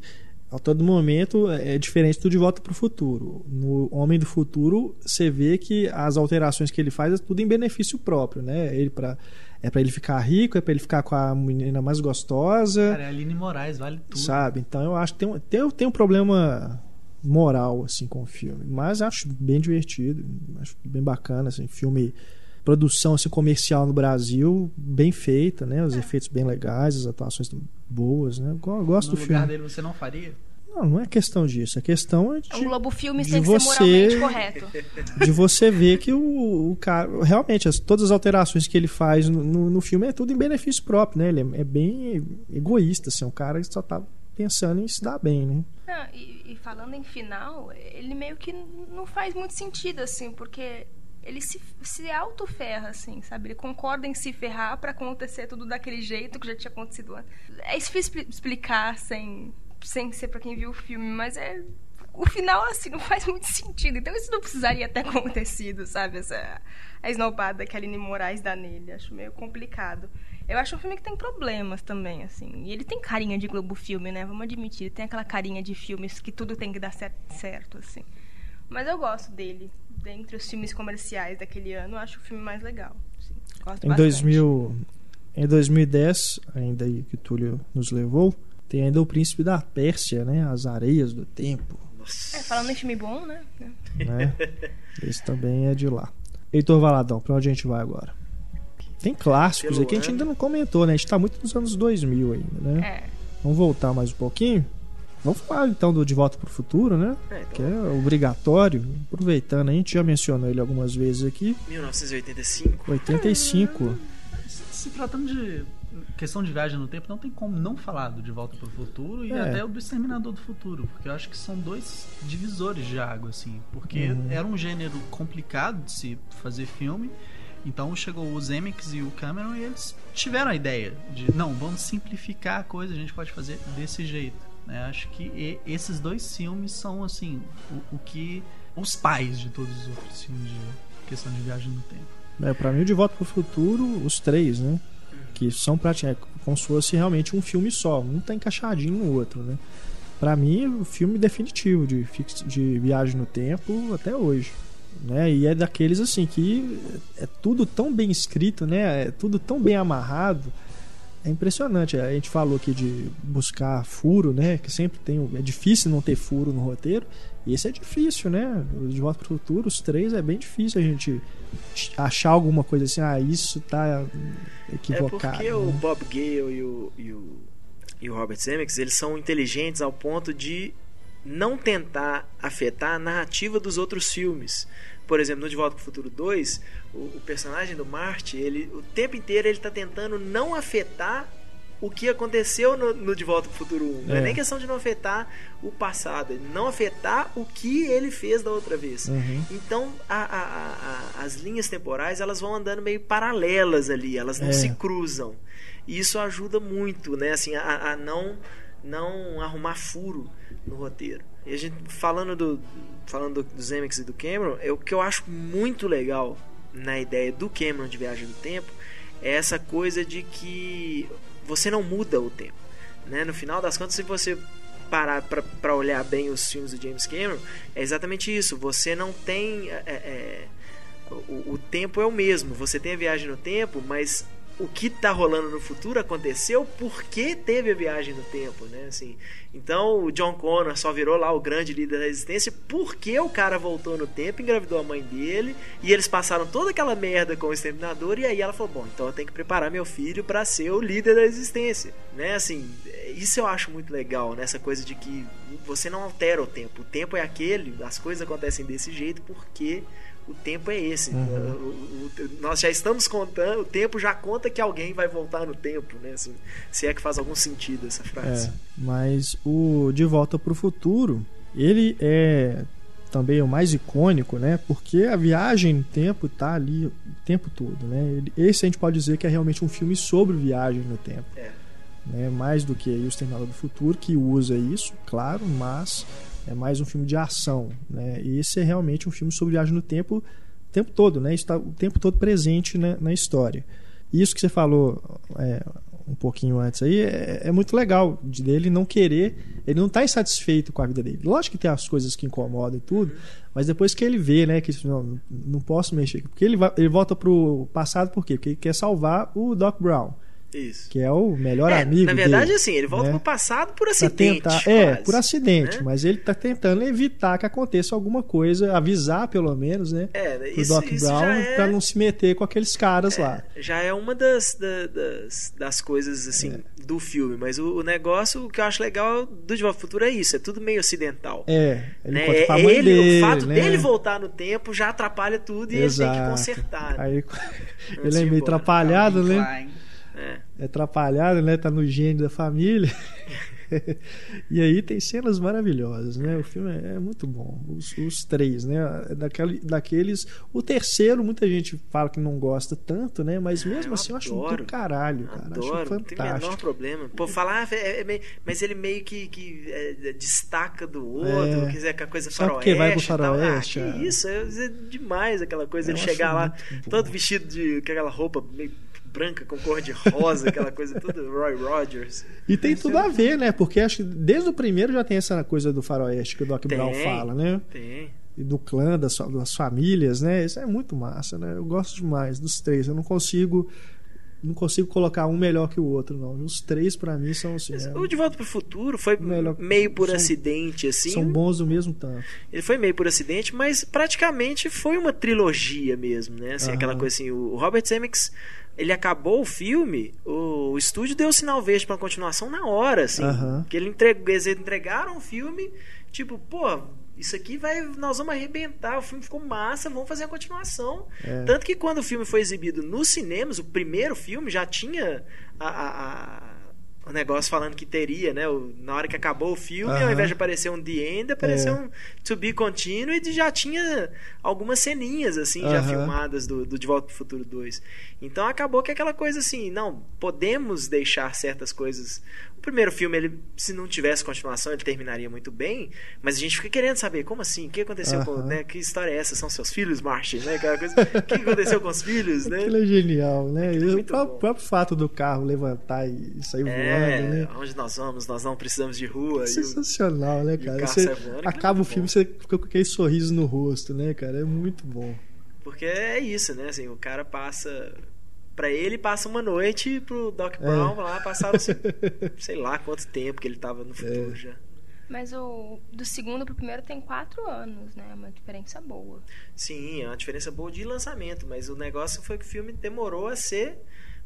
a todo momento, é diferente do De Volta para o Futuro. No Homem do Futuro, você vê que as alterações que ele faz é tudo em benefício próprio, né? Ele pra, é para ele ficar rico, é para ele ficar com a menina mais gostosa, Cara, é Aline Moraes, vale tudo. sabe? Então eu acho que tem, um- tem, tem um problema moral assim com o filme, mas acho bem divertido, acho bem bacana assim, filme produção assim, comercial no Brasil bem feita, né? Os efeitos bem legais, as atuações boas, né? Eu go- gosto no do lugar filme. dele você não faria? Não, não é questão disso, é questão é o de, Globo Filmes de tem que ser você- moralmente correto. de você ver que o, o cara realmente as, todas as alterações que ele faz no, no, no filme é tudo em benefício próprio, né? Ele é, é bem egoísta, assim, é um cara que só tá pensando em se dar bem, né? Não, e, e falando em final, ele meio que não faz muito sentido, assim, porque ele se, se autoferra, assim, sabe? Ele concorda em se ferrar pra acontecer tudo daquele jeito que já tinha acontecido antes. É difícil expli- explicar sem, sem ser pra quem viu o filme, mas é. O final, assim, não faz muito sentido. Então isso não precisaria ter acontecido, sabe? Essa, a esnobada que a Aline Moraes dá nele. Acho meio complicado. Eu acho um filme que tem problemas também, assim. E ele tem carinha de Globo Filme, né? Vamos admitir. Ele tem aquela carinha de filmes que tudo tem que dar cer- certo, assim. Mas eu gosto dele. Dentre os filmes comerciais daquele ano, eu acho o filme mais legal. Gosto Em, bastante. 2000, em 2010, ainda aí que o Túlio nos levou, tem ainda o Príncipe da Pérsia, né? As Areias do Tempo. É, falando em filme bom, né? né? Esse também é de lá. Heitor Valadão, pra onde a gente vai agora? Tem clássicos Pelo que a gente ainda não comentou, né? A gente tá muito nos anos 2000 ainda, né? É. Vamos voltar mais um pouquinho? Vamos falar então do De Volta pro Futuro, né? É, Que então, é obrigatório. Aproveitando, a gente já mencionou ele algumas vezes aqui. 1985. 85. Se tratando de questão de viagem no tempo, não tem como não falar do De Volta para o Futuro e É. até o do Exterminador do Futuro, porque eu acho que são dois divisores de água, assim, porque Uhum. era um gênero complicado de se fazer filme. Então chegou o Zemeckis e o Cameron e eles tiveram a ideia de não, vamos simplificar a coisa, a gente pode fazer desse jeito. Né? Acho que esses dois filmes são assim o, o que os pais de todos os outros filmes de questão de viagem no tempo. É, pra mim, o De Volta pro Futuro, os três, né? Que são praticamente como se fosse realmente um filme só. Um tá encaixadinho no outro, né? Pra mim, o filme definitivo de, de viagem no tempo até hoje. Né? E é daqueles assim que é tudo tão bem escrito, né? É tudo tão bem amarrado. É impressionante. A gente falou aqui de buscar furo, né? Que sempre tem. É difícil não ter furo no roteiro. E esse é difícil, né? O De Volta pro Futuro, os três, é bem difícil a gente achar alguma coisa assim, ah, isso tá equivocado. É porque o né? Bob Gale e o, e o, e o Robert Zemeckis, eles são inteligentes ao ponto de não tentar afetar a narrativa dos outros filmes. Por exemplo, no De Volta para o Futuro 2, o, o personagem do Marty, ele, o tempo inteiro ele está tentando não afetar o que aconteceu no, no De Volta para o Futuro 1. Não é É. nem questão de não afetar o passado, é não afetar o que ele fez da outra vez. Uhum. Então, a- a- a- as linhas temporais elas vão andando meio paralelas ali, elas não É. se cruzam. E isso ajuda muito, né? Assim, a, a não não arrumar furo no roteiro. E a gente falando do falando do, do Zemeckis e do Cameron, é o que eu acho muito legal na ideia do Cameron de viagem no tempo é essa coisa de que você não muda o tempo, né? No final das contas, se você parar para olhar bem os filmes do James Cameron, é exatamente isso. Você não tem. é, é, o, o tempo é o mesmo. Você tem a viagem no tempo, mas o que está rolando no futuro aconteceu porque teve a viagem no tempo, né? Assim, então o John Connor só virou lá o grande líder da resistência porque o cara voltou no tempo, engravidou a mãe dele e eles passaram toda aquela merda com o exterminador e aí ela falou: "Bom, então eu tenho que preparar meu filho para ser o líder da resistência", né? Assim, isso eu acho muito legal, nessa coisa de que você não altera o tempo. O tempo é aquele, as coisas acontecem desse jeito porque o tempo é esse. Uhum. O- o- o- nós já estamos contando, o tempo já conta que alguém vai voltar no tempo, né? Assim, se é que faz algum sentido essa frase. É, mas o De Volta pro Futuro, ele é também o mais icônico, né? Porque a viagem no tempo tá ali o tempo todo, né? Esse a gente pode dizer que é realmente um filme sobre viagem no tempo. É. Né? Mais do que o Exterminador do Futuro, que usa isso, claro, mas é mais um filme de ação, né? E esse é realmente um filme sobre viagem no tempo o tempo todo, né? Está o tempo todo presente na, na história. E Isso que você falou é, um pouquinho antes aí é, é muito legal de dele não querer, ele não está insatisfeito com a vida dele. Lógico que tem as coisas que incomodam e tudo, mas depois que ele vê, né, que não, não posso mexer, porque ele, vai, ele volta passado por quê? Porque ele quer salvar o Doc Brown, Isso. que é o melhor É, amigo na verdade, dele. assim, ele volta né? pro passado por Pra acidente. tentar, é, quase, por acidente, né? mas ele tá tentando evitar que aconteça alguma coisa, avisar pelo menos, né? É, Pro isso, Doc isso Brown já é, pra não se meter com aqueles caras lá. já é uma das, da- das, das coisas assim É. do filme. Mas o, o negócio, o que eu acho legal do De Volta Futuro é isso, é tudo meio ocidental. É, ele né? É mãe ele, dele, o fato né? dele voltar no tempo já atrapalha tudo e ele tem que consertar. né? Aí, Antes ele é meio embora. atrapalhado, Calvin né? É. É atrapalhado, né? Tá no gênio da família. e aí tem cenas maravilhosas, né? O filme é é muito bom. Os, os três, né? Daquele, daqueles. O terceiro, muita gente fala que não gosta tanto, né? Mas mesmo eu assim eu acho adoro. do caralho, cara. Adoro, acho não tem o menor fantástico. problema. Pô, falar, é- é meio- mas ele meio que, que é, destaca do outro, É. quer dizer, que a coisa Só faroeste. porque vai pro faroeste, Ah, que é. isso, é, é demais aquela coisa. Ele chegar lá, muito bom. todo vestido de com aquela roupa meio branca com cor de rosa, aquela coisa toda Roy Rogers. E tem tudo a ver, né? Porque acho que desde o primeiro já tem essa coisa do faroeste que o Doc Tem. Brown fala, né? Tem. e do clã, das, das famílias, né? Isso é muito massa, né? Eu gosto demais dos três. Eu não consigo não consigo colocar um melhor que o outro, não. Os três pra mim são assim, é, O De Volta pro Futuro foi Melhor- meio por são- acidente, assim. são bons do mesmo tanto. Ele foi meio por acidente, mas praticamente foi uma trilogia mesmo, né? Assim, Aham. Aquela coisa assim, o Robert Zemeckis, ele acabou o filme, o, estúdio deu o sinal verde pra continuação na hora, assim. Que ele entregou, eles entregaram o filme, tipo, pô, isso aqui vai. Nós vamos arrebentar. O filme ficou massa, vamos fazer a continuação. É. Tanto que quando o filme foi exibido nos cinemas, o primeiro filme já tinha a- a- a- o negócio falando que teria, né? O- na hora que acabou o filme, ao Aham. invés de aparecer um The End, apareceu É. um To Be Continued e já tinha algumas ceninhas, assim, já filmadas do, do De Volta pro Futuro 2. Então acabou que aquela coisa assim, não, podemos deixar certas coisas. O primeiro filme, ele, se não tivesse continuação, ele terminaria muito bem, mas a gente fica querendo saber, como assim? O que aconteceu com. Né? Que história é essa? São seus filhos, Martin? Né? Aquela coisa. O que aconteceu com os filhos, né? Aquilo é genial, né? É o próprio, próprio fato do carro levantar e sair voando, É, né? onde nós vamos? Nós não precisamos de rua. O- Sensacional, né, o cara? carro Você voando, é acaba o filme, bom. você fica com aquele sorriso no rosto, né, cara? É muito bom. Porque é isso, né? Assim, o cara passa. Pra ele, passa uma noite e pro Doc Brown lá passaram-se sei lá quanto tempo que ele tava no futuro É. já. Mas o do segundo pro primeiro tem quatro anos, né? É uma diferença boa. Sim, é uma diferença boa de lançamento, mas o negócio foi que o filme demorou a ser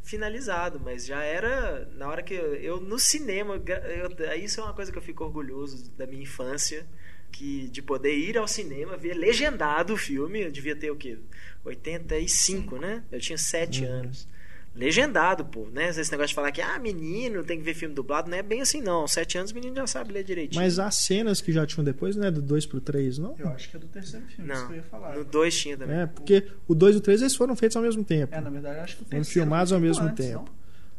finalizado, mas já era na hora que eu, eu no cinema, eu- isso é uma coisa que eu fico orgulhoso da minha infância, que de poder ir ao cinema ver legendado o filme, eu devia ter o quê? 85, né? Eu tinha 7 Uhum. anos. Legendado, pô, né? Esse negócio de falar que, ah, menino, tem que ver filme dublado, não é bem assim, não. Sete anos o menino já sabe ler direitinho. Mas há cenas que já tinham depois, né? Do 2 pro 3, não? Eu acho que é do terceiro filme, isso Não, que eu ia falar. no 2 tinha também. É, porque o 2 e o 3 eles foram feitos ao mesmo tempo. É, na verdade, eu acho que o Foram terceiro filmados foi ao mesmo antes, tempo.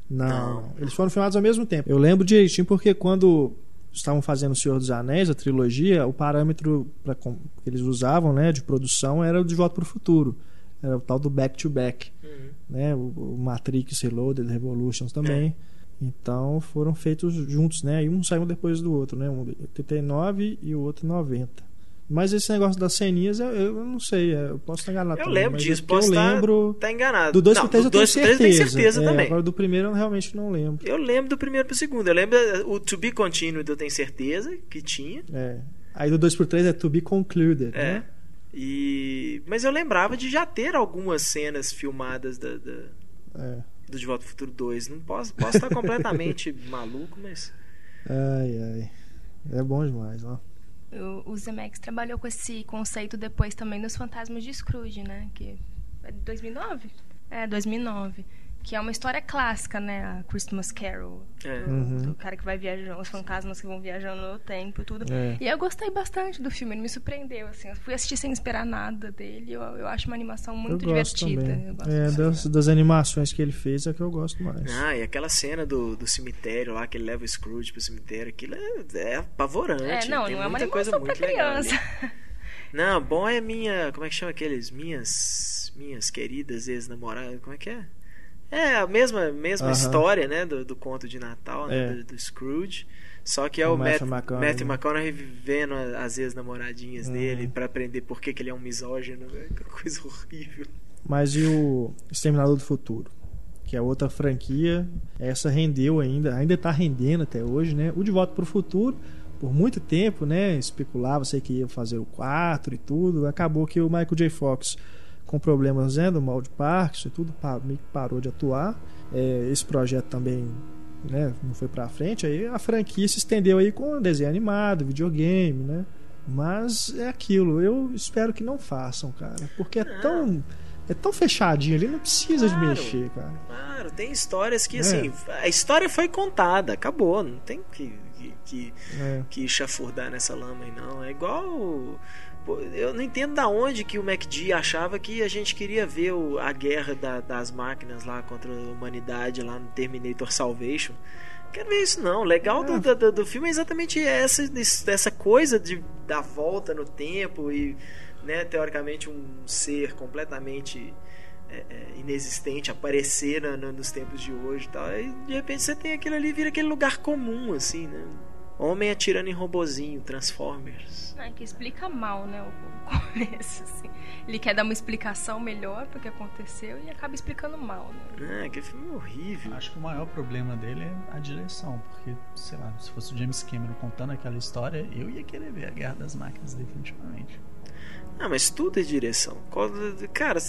não? Não, Não. eles foram filmados ao mesmo tempo. Eu lembro direitinho porque quando estavam fazendo O Senhor dos Anéis, a trilogia, o parâmetro pra, que eles usavam né, de produção era o de Volta para o Futuro. Era o tal do back-to-back. Uhum. né? O, o Matrix Reloaded, Revolutions também. Então foram feitos juntos, né? E um saiu depois do outro, né? Um em 89 e o outro em 90. Mas esse negócio das ceninhas, eu, eu não sei, é, eu posso estar enganado Eu também, lembro disso, é posso eu estar lembro tá enganado. do 2 Não, pro 3 eu tenho certeza. eu tenho certeza É, também. Agora do primeiro eu realmente não lembro. Eu lembro do primeiro pro segundo. Eu lembro o To Be Continued, eu tenho certeza que tinha. É. Aí do 2 pro 3 é To Be Concluded, É. né? E... Mas eu lembrava de já ter algumas cenas filmadas da, da- É. do De Volta ao Futuro 2. Não posso, posso estar completamente maluco, mas. Ai, ai. É bom demais, ó. O, o Zemeckis trabalhou com esse conceito depois também nos Fantasmas de Scrooge, né? Que é de 2009? É, 2009. Que é uma história clássica, né? A Christmas Carol. É. Do, Uhum. do cara que vai viajando, os fantasmas que vão viajando no tempo e tudo. É. E eu gostei bastante do filme, ele me surpreendeu, assim. Eu fui assistir sem esperar nada dele. Eu, eu acho uma animação muito eu gosto divertida. também. Eu gosto É, das, das animações que ele fez é que eu gosto mais. Ah, e aquela cena do, do cemitério lá, que ele leva o Scrooge pro cemitério, aquilo é, é apavorante. É, não, Tem não é uma muita coisa animação pra muito legal ali. criança. Não, bom é minha. Como é que chama aqueles? Minhas. Minhas queridas ex-namoradas. Como é que é? É a mesma, mesma história, né? Do, do conto de Natal, né, É. do, do Scrooge. Só que é O o, Matthew Matthew, McConaughey. Matthew McConaughey vivendo as ex-namoradinhas Uhum. dele pra aprender por que, que ele é um misógino. né? Que coisa horrível. Mas e o Exterminador do Futuro? Que é outra franquia. Essa rendeu ainda, ainda tá rendendo até hoje, né? O De Volta pro Futuro, por muito tempo, né? Especulava, sei que ia fazer o 4 e tudo. Acabou que o Michael J. Fox, com problemas né, do mal de Parkinson e tudo, meio que parou de atuar. É, esse projeto também né, não foi pra frente. Aí a franquia se estendeu aí com desenho animado, videogame, né? Mas é aquilo, eu espero que não façam, cara. Porque é tão. É tão fechadinho ali, não precisa de Claro. mexer, cara. Claro, tem histórias que, É. assim, a história foi contada, acabou. Não tem que, que, que, É. que chafurdar nessa lama aí, não. É igual. Eu não entendo da onde que o MacD achava que a gente queria ver o- a guerra da- das máquinas lá contra a humanidade lá no Terminator Salvation. Quero ver isso não. O legal do, É. do, do filme é exatamente essa, essa coisa de dar volta no tempo e, né, teoricamente, um ser completamente é, é, inexistente aparecer na- na- nos tempos de hoje e tal. Aí, de repente você tem aquilo ali e vira aquele lugar comum, assim, né? Homem atirando em robozinho, Transformers. Ah, que explica mal, né? O, começo, assim. Ele quer dar uma explicação melhor pro que aconteceu e acaba explicando mal, né? Ah, que filme horrível. Acho que o maior problema dele é a direção, porque, sei lá, se fosse o James Cameron contando aquela história, eu ia querer ver a Guerra das Máquinas definitivamente. Ah, mas tudo é direção. Cara,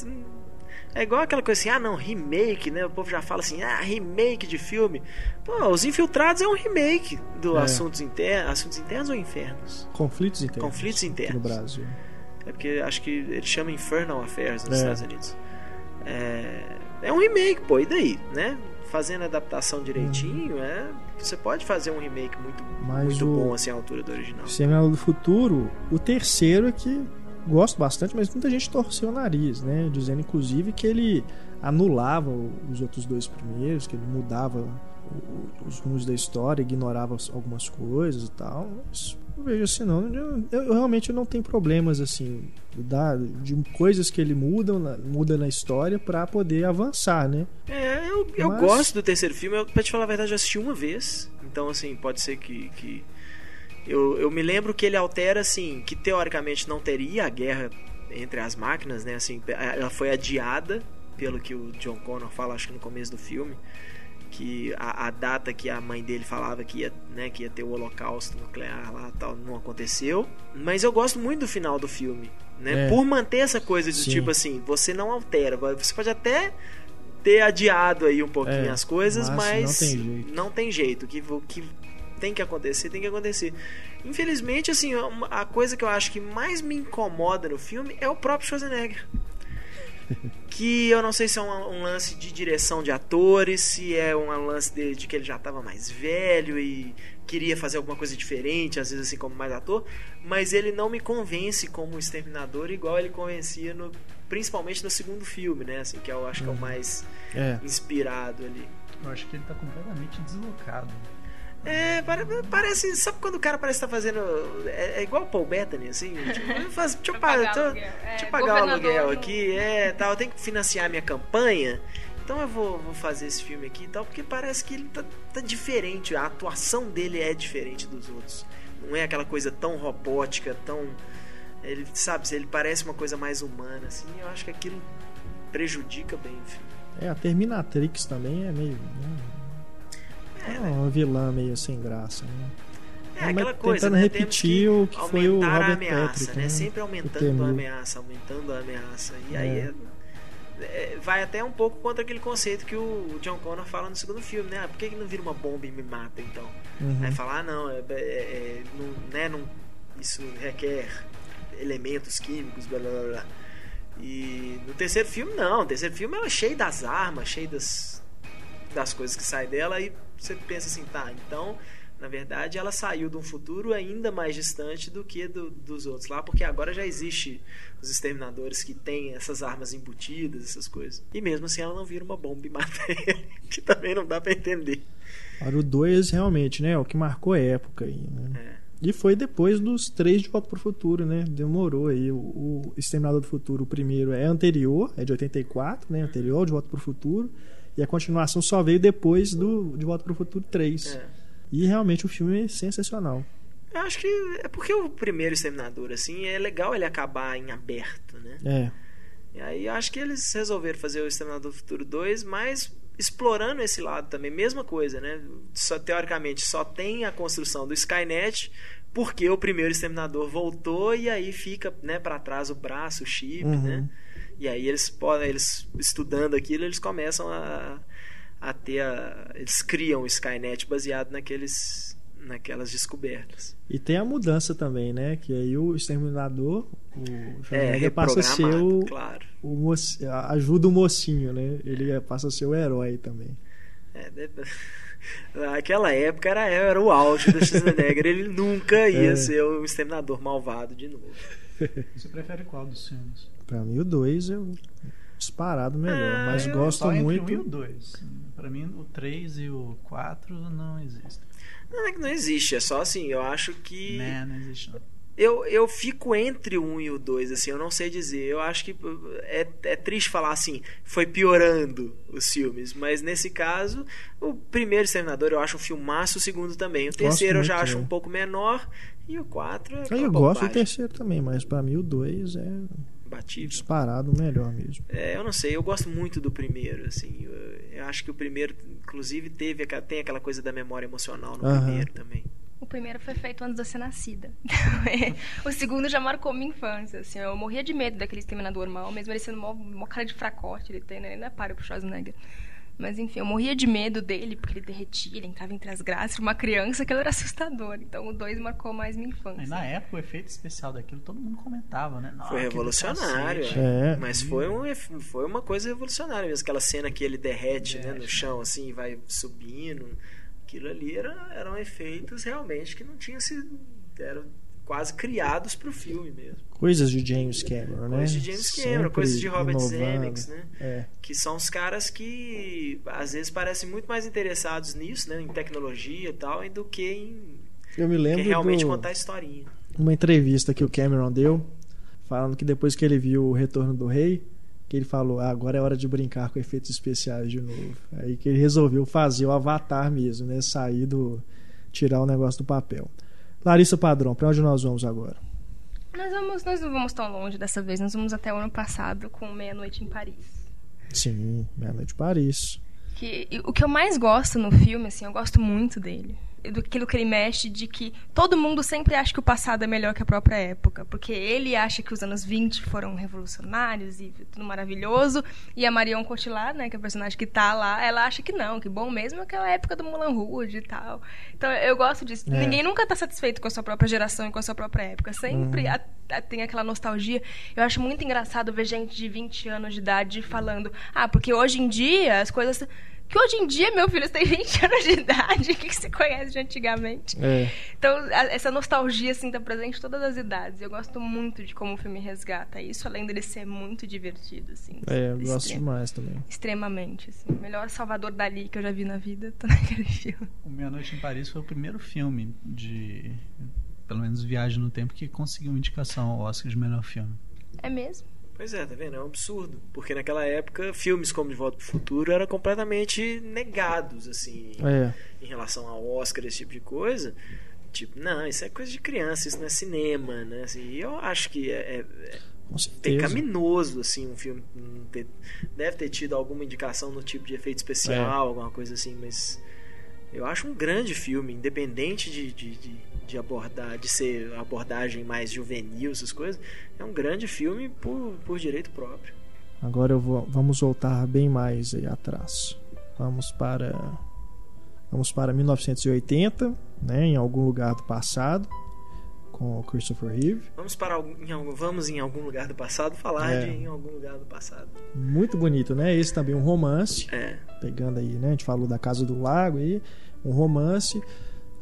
É igual aquela coisa assim, ah não, remake, né? O povo já fala assim, ah, remake de filme. Pô, Os Infiltrados é um remake do É. Assuntos Internos. Assuntos Internos ou Infernos? Conflitos internos. Conflitos internos. no Brasil. É porque acho que ele chama Infernal Affairs nos É. Estados Unidos. É, é um remake, pô, e daí, né? Fazendo a adaptação direitinho, é, você pode fazer um remake muito, Mas muito o- bom assim à altura do original. Exterminador do Futuro, o terceiro é que gosto bastante, mas muita gente torceu o nariz, né? Dizendo inclusive que ele anulava os outros dois primeiros, que ele mudava os rumos da história, ignorava as- algumas coisas e tal. Mas eu vejo assim, não. Eu, eu realmente não tenho problemas assim da, de coisas que ele muda, na- muda na história para poder avançar, né? É, eu, eu Mas- gosto do terceiro filme. Eu, pra te falar a verdade, eu assisti uma vez. Então, assim, pode ser que. que... Eu, eu me lembro que ele altera, assim, que teoricamente não teria a guerra entre as máquinas, né? Assim, ela foi adiada, pelo que o John Connor fala, acho que no começo do filme. Que a, a data que a mãe dele falava que ia, né, que ia ter o holocausto nuclear lá tal, não aconteceu. Mas eu gosto muito do final do filme. Né? É. Por manter essa coisa de Sim. tipo assim, você não altera. Você pode até ter adiado aí um pouquinho É, as coisas, mas mas, não tem jeito. não tem jeito. Que, que tem que acontecer, tem que acontecer. Infelizmente, assim, a coisa que eu acho que mais me incomoda no filme é o próprio Schwarzenegger. que eu não sei se é um, um lance de direção de atores, se é um lance de, de que ele já estava mais velho e queria fazer alguma coisa diferente, às vezes assim como mais ator, mas ele não me convence como exterminador igual ele convencia no principalmente no segundo filme, né, assim, que eu acho que é o mais É. inspirado ali. Eu acho que ele tá completamente deslocado. É, pare- parece. Sabe quando o cara parece estar fazendo. É, é igual o Paul Bettany, assim? Tipo, faz- deixa eu pagar, tô- aluguel. É, deixa eu pagar o aluguel no- aqui, é, tal, eu tenho que financiar a minha campanha. Então eu vou, vou fazer esse filme aqui e tal, porque parece que ele tá, tá diferente, a atuação dele é diferente dos outros. Não é aquela coisa tão robótica, tão. Ele, sabe, ele parece uma coisa mais humana, assim, eu acho que aquilo prejudica bem o filme. É, a Terminatrix também é meio. né? É uma vilã meio sem graça, né? É aquela coisa, tentando né? repetir Temos o que foi o aumentar a Robert ameaça, Patrick, né? né? Sempre O aumentando a ameaça, aumentando a ameaça. E aí É. é- é, vai até um pouco contra aquele conceito que o John Connor fala no segundo filme, né? Ah, por que, que não vira uma bomba e me mata então? Uhum. Aí fala, ah não, é, é- é- não, né, não, isso requer elementos químicos, blá blá blá, blá. E no terceiro filme, não. No terceiro filme ela é cheia das armas, cheia das, das coisas que saem dela. E você pensa assim, tá, então, na verdade, ela saiu de um futuro ainda mais distante do que do- dos outros lá, porque agora já existe os exterminadores que têm essas armas embutidas, essas coisas. E mesmo assim ela não vira uma bomba e mata ele, que também não dá pra entender. Agora, o 2 realmente, né? É o que marcou a época aí, né? É. E foi depois dos três de Volta pro Futuro, né? Demorou aí. O, o Exterminador do Futuro, o primeiro é anterior, é de 84, né? Anterior de Volta pro Futuro. E a continuação só veio depois do De Volta pro Futuro 3. É. E realmente o filme é sensacional. Eu acho que é porque o primeiro Exterminador, assim, é legal ele acabar em aberto, né? É. E aí eu acho que eles resolveram fazer o Exterminador do Futuro 2, mas explorando esse lado também, mesma coisa, né? Só, teoricamente só tem a construção do Skynet porque o primeiro Exterminador voltou e aí fica, né, para trás o braço, o chip, Uhum. né? E aí eles podem, eles estudando aquilo, eles começam a, a ter a, eles criam o Skynet baseado naqueles naquelas descobertas. E tem a mudança também, né? Que aí o Exterminador, o É, passa a ser o, claro. o moci- ajuda o mocinho, né? Ele é- passa a ser o herói também. É, de- Naquela época era, era o auge do Schwarzenegger. Ele nunca ia É. ser o exterminador malvado de novo. Você prefere qual dos filmes? Pra mim o 2 é disparado melhor, Ah, mas eu gosto Só entre muito. o 1 e o 2. Pra mim, o 3 e o 4 não existem. Não é que não existe, é só assim, eu acho que. Né, não existe não. Eu, eu fico entre o 1 e o 2, assim, eu não sei dizer. Eu acho que é, é triste falar assim, foi piorando os filmes, mas nesse caso, o primeiro Exterminador eu acho um filmaço, o segundo também. O terceiro eu já acho é. um pouco menor, e o 4 é. Eu gosto do terceiro também, mas pra mim o 2 é Batível. disparado melhor mesmo. É, eu não sei, eu gosto muito do primeiro, assim. Eu, eu acho que o primeiro, inclusive, teve, tem aquela coisa da memória emocional no Aham. primeiro também. O primeiro foi feito antes de eu ser nascida. o segundo já marcou minha infância. Assim, eu morria de medo daquele exterminador mal, mesmo ele sendo uma, uma cara de fracote. Ele tem, né? Ele não é páreo pro Schwarzenegger. Mas enfim, eu morria de medo dele, porque ele derretia, ele entrava entre as graças. Uma criança que ele era assustador. Então o 2 marcou mais minha infância. E na época, o efeito especial daquilo, todo mundo comentava, né? Foi revolucionário. É. Mas foi, um, foi uma coisa revolucionária mesmo. Aquela cena que ele derrete, né, no chão, assim, e vai subindo. Aquilo ali era, eram efeitos realmente que não tinham sido. eram quase criados para o filme mesmo. Coisas de James Cameron, né? Coisas de James Cameron, Sempre coisas de Robert inovando. Zemeckis, né? É. Que são os caras que às vezes parecem muito mais interessados nisso, né? Em tecnologia e tal, do que em Eu me que lembro realmente do, contar a historinha. uma entrevista que o Cameron deu, falando que depois que ele viu o Retorno do Rei, que ele falou, ah, agora é hora de brincar com efeitos especiais de novo. Aí que ele resolveu fazer o Avatar mesmo, né? Sair do... tirar o negócio do papel. Larissa Padrão, para onde nós vamos agora? Nós, vamos, nós não vamos tão longe dessa vez. Nós vamos até o ano passado com Meia-Noite em Paris. Sim, Meia-Noite de Paris. Que, o que eu mais gosto no filme, assim, eu gosto muito dele. Do aquilo que ele mexe, de que todo mundo sempre acha que o passado é melhor que a própria época. Porque ele acha que os anos 20 foram revolucionários e tudo maravilhoso. E a Marion Cotillard, né, que é a personagem que tá lá, ela acha que não, que bom mesmo é aquela época do Mulan Rouge e tal. Então eu gosto disso. É. Ninguém nunca tá satisfeito com a sua própria geração e com a sua própria época. Sempre Uhum. a- a- tem aquela nostalgia. Eu acho muito engraçado ver gente de 20 anos de idade falando: ah, porque hoje em dia as coisas. Que hoje em dia, meu filho, você tem 20 anos de idade, o que que você conhece de antigamente? É. Então, a- essa nostalgia, assim, tá presente em todas as idades. Eu gosto muito de como o filme resgata isso, além dele ser muito divertido, assim. É, eu gosto demais também. Extremamente, assim. O melhor Salvador Dali que eu já vi na vida tá naquele filme. O Meia Noite em Paris foi o primeiro filme de, pelo menos Viagem no Tempo, que conseguiu indicação ao Oscar de melhor filme. É mesmo? Pois é, tá vendo? É um absurdo. Porque naquela época, filmes como De Volta pro Futuro eram completamente negados, assim, É. em relação ao Oscar, esse tipo de coisa. Tipo, não, isso é coisa de criança, isso não é cinema, né? Assim, e eu acho que é, é pecaminoso, assim, um filme ter- deve ter tido alguma indicação no tipo de efeito especial, É. alguma coisa assim, mas eu acho um grande filme, independente de, de, de, de abordar, de ser abordagem mais juvenil, essas coisas, é um grande filme por, por direito próprio. Agora eu vou, vamos voltar bem mais aí atrás. Vamos para vamos para 1980, né, em algum lugar do passado, com o Christopher Reeve. Vamos para em algum- vamos em algum lugar do passado falar É. de em algum lugar do passado. Muito bonito, né? Esse também é um romance, É, pegando aí, né? A gente falou da Casa do Lago aí, um romance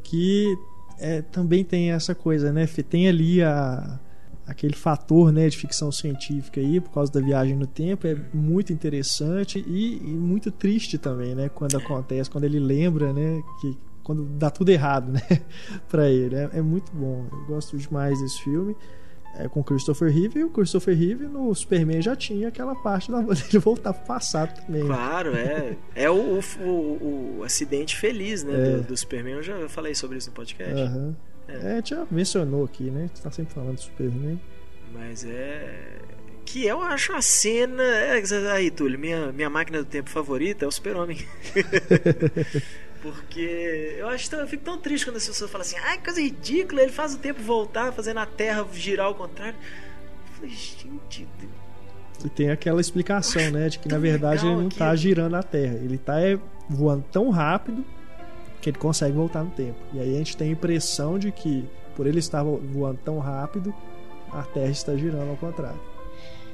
que é, também tem essa coisa, né? Tem ali a aquele fator né, de ficção científica aí por causa da viagem no tempo é muito interessante e, e muito triste também né quando acontece quando ele lembra né que quando dá tudo errado né para ele é, é muito bom eu gosto demais desse filme é, com Christopher Reeve e o Christopher Reeve no Superman já tinha aquela parte da dele voltar pro passado também claro, é. É o, o, o- o acidente feliz, né, É. do, do Superman. Eu já falei sobre isso no podcast. Aham. É. É, a gente já mencionou aqui, né? Gente tá sempre falando do Superman. Mas é. Que eu acho a cena. é, Aí, Túlio, minha, minha máquina do tempo favorita é o Super-Homem. Porque eu acho tão, eu fico tão triste quando as pessoas falam assim, ai, que coisa ridícula, ele faz o tempo voltar, fazendo a Terra girar ao contrário. Eu falei, gente, E tem aquela explicação, né? De que na verdade ele não tá aquilo. girando a Terra. Ele tá é, voando tão rápido que ele consegue voltar no tempo. E aí a gente tem a impressão de que, por ele estar vo- voando tão rápido, a Terra está girando ao contrário.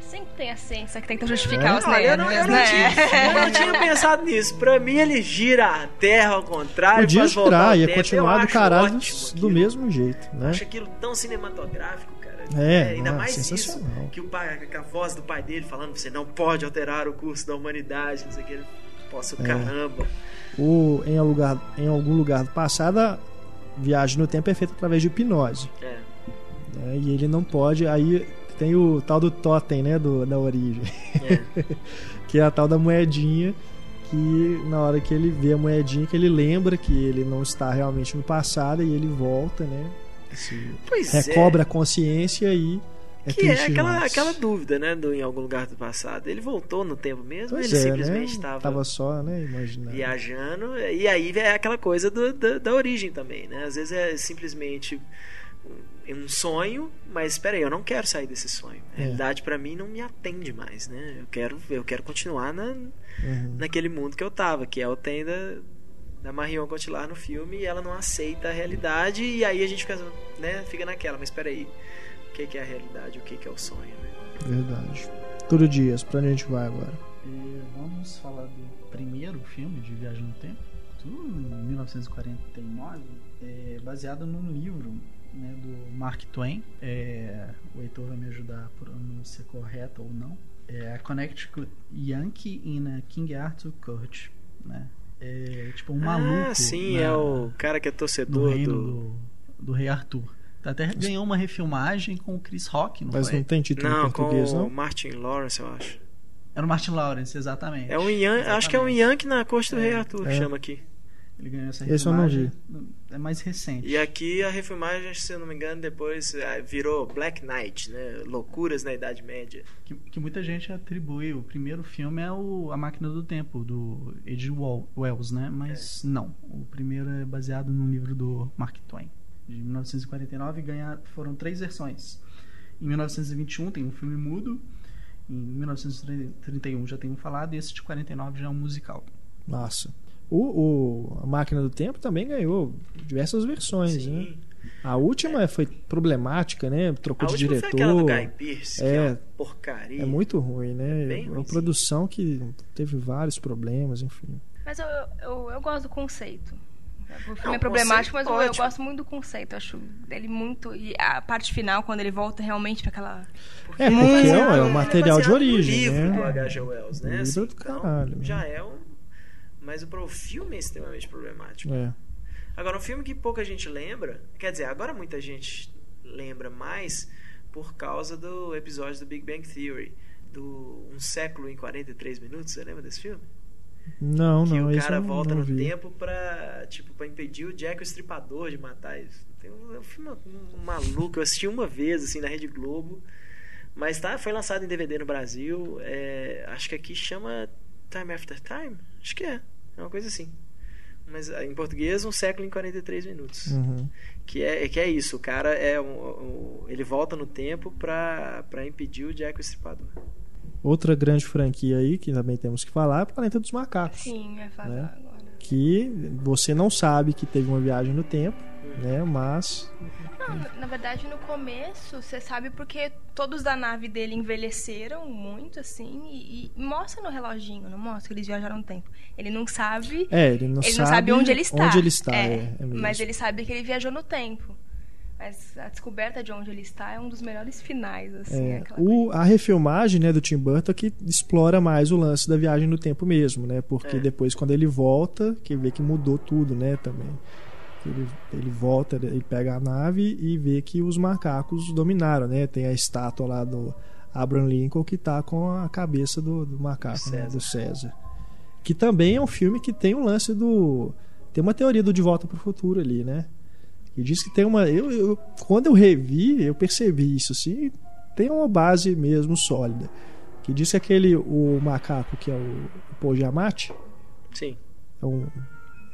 Sempre tem a ciência que tenta justificar É? os Olha, eu não, eu não né? tinha, eu não tinha pensado nisso. Pra mim, ele gira a Terra ao contrário. Podia girar, ia tempo. continuar Eu do acho caralho do, aquilo. mesmo jeito, né? Acho aquilo tão cinematográfico, cara. É, ainda não, mais isso. sensacional. Que o pai, que a voz do pai dele falando você não pode alterar o curso da humanidade, não sei o que. Ele, Posso, É. caramba. O, em, algum lugar, em algum lugar do passado, a viagem no tempo é feita através de hipnose. É. né? E ele não pode. Aí tem o tal do totem, né? Do, da origem. É. que é a tal da moedinha que na hora que ele vê a moedinha que ele lembra que ele não está realmente no passado e ele volta, né? Se Pois recobra a consciência e É que é aquela, demais. aquela dúvida, né? Do em algum lugar do passado. Ele voltou no tempo mesmo, Pois ele é, simplesmente né? estava Tava só, né? Imaginando. viajando. E aí é aquela coisa do- da, da origem também, né? Às vezes é simplesmente um um sonho, mas espera aí, eu não quero sair desse sonho. A É. realidade pra mim não me atende mais, né? Eu quero, eu quero continuar na, Uhum. naquele mundo que eu tava, que é o tem da, da Marion Cotillard no filme e ela não aceita a realidade e aí a gente fica, né, fica naquela, mas espera aí, o que que é a realidade, o que que é o sonho, né? Verdade. Tudo dias, pra onde a gente vai agora? E vamos falar do primeiro filme de Viagem no Tempo, em 1949, é, baseado num livro né, do Mark Twain. É, o Heitor vai me ajudar a pronúncia correta ou não. É a Connecticut Yankee in a King Arthur Court. Né? É tipo um maluco. ah, sim, na- é o cara que é do torcedor reino do... do, do Rei Arthur. Até ganhou uma refilmagem com o Chris Rock, não Mas foi? não tem título Não, em português, com o não? Martin Lawrence, eu acho. Era o Martin Lawrence, exatamente. É um Yan... Acho que é um Exatamente. Yankee na corte do É, Rei Arthur, é. chama aqui. Ele ganhou essa Esse eu não refilmagem. É mais recente. E aqui a refilmagem, se eu não me engano, depois ah, virou Black Knight, né? Loucuras na Idade Média. Que, que muita gente atribui. O primeiro filme é o A Máquina do Tempo, do. Wel- Wells, né? Mas não. O primeiro é baseado num livro do Mark Twain, de 1949. E ganhar, foram três versões. Em 1921 tem um filme mudo. Em 1931 já tem um falado. E esse de 49 já é um musical. Nossa. O, o- a Máquina do Tempo também ganhou diversas versões, né? Sim. A última foi problemática, né? Trocou A de última foi aquela do diretor. Guy Pearce, É. que é uma porcaria. É muito ruim, né? Bem É uma produção que teve vários problemas, enfim. Mas eu, eu, eu gosto do conceito. O filme Não, é problemático, mas eu, eu gosto muito do conceito. Eu acho ele muito. E a parte final, quando ele volta realmente pra aquela. É, porque baseado- é, o ele material de origem, livro né? do H.G. Wells, né? Livro Assim, do então, caralho, né? já é um... Mas o filme é extremamente problemático. É. Agora, um filme que pouca gente lembra, quer dizer, agora muita gente lembra mais por causa do episódio do Big Bang Theory, do Um Século em 43 Minutos, você lembra desse filme? Não, que não, o esse cara não, volta não no tempo pra, tipo, pra impedir o Jack o Estripador de matar eles. Tem um, é um filme um maluco, eu assisti uma vez, assim, na Rede Globo, mas tá, foi lançado em DVD no Brasil, é, acho que aqui chama Time After Time, acho que é, é uma coisa assim. Mas ah, em português, um século em 43 minutos. Uhum. Que é, que é isso, o cara é um, um- ele volta no tempo pra, pra impedir o Jack o Estripador. Outra grande franquia aí que também temos que falar é Planeta dos Macacos. Sim, é falar Né? agora. Que você não sabe que teve uma viagem no tempo, né? Mas Não, na- verdade, no começo, você sabe porque todos da nave dele envelheceram muito, assim, e, e mostra no reloginho, não mostra que eles viajaram no tempo. Ele não sabe. é, ele não ele sabe não sabe onde ele está. Onde ele está, É, é, é mas ele sabe que ele viajou no tempo. Mas a descoberta de onde ele está é um dos melhores finais, assim. É, o, a refilmagem né, do Tim Burton que explora mais o lance da viagem no tempo mesmo, né? Porque É. depois quando ele volta, que vê que mudou tudo, né? Também ele, ele volta, ele pega a nave e vê que os macacos dominaram, né? Tem a estátua lá do Abraham Lincoln que tá com a cabeça do, do macaco, né, César. do César. Que também é um filme que tem o lance do tem uma teoria do De Volta para o Futuro ali, né? E diz que tem uma. Eu, eu- quando eu revi, eu percebi isso, assim. Tem uma base mesmo sólida. Que diz que aquele. O macaco que é o, o Paul Giamatti, Sim, é um,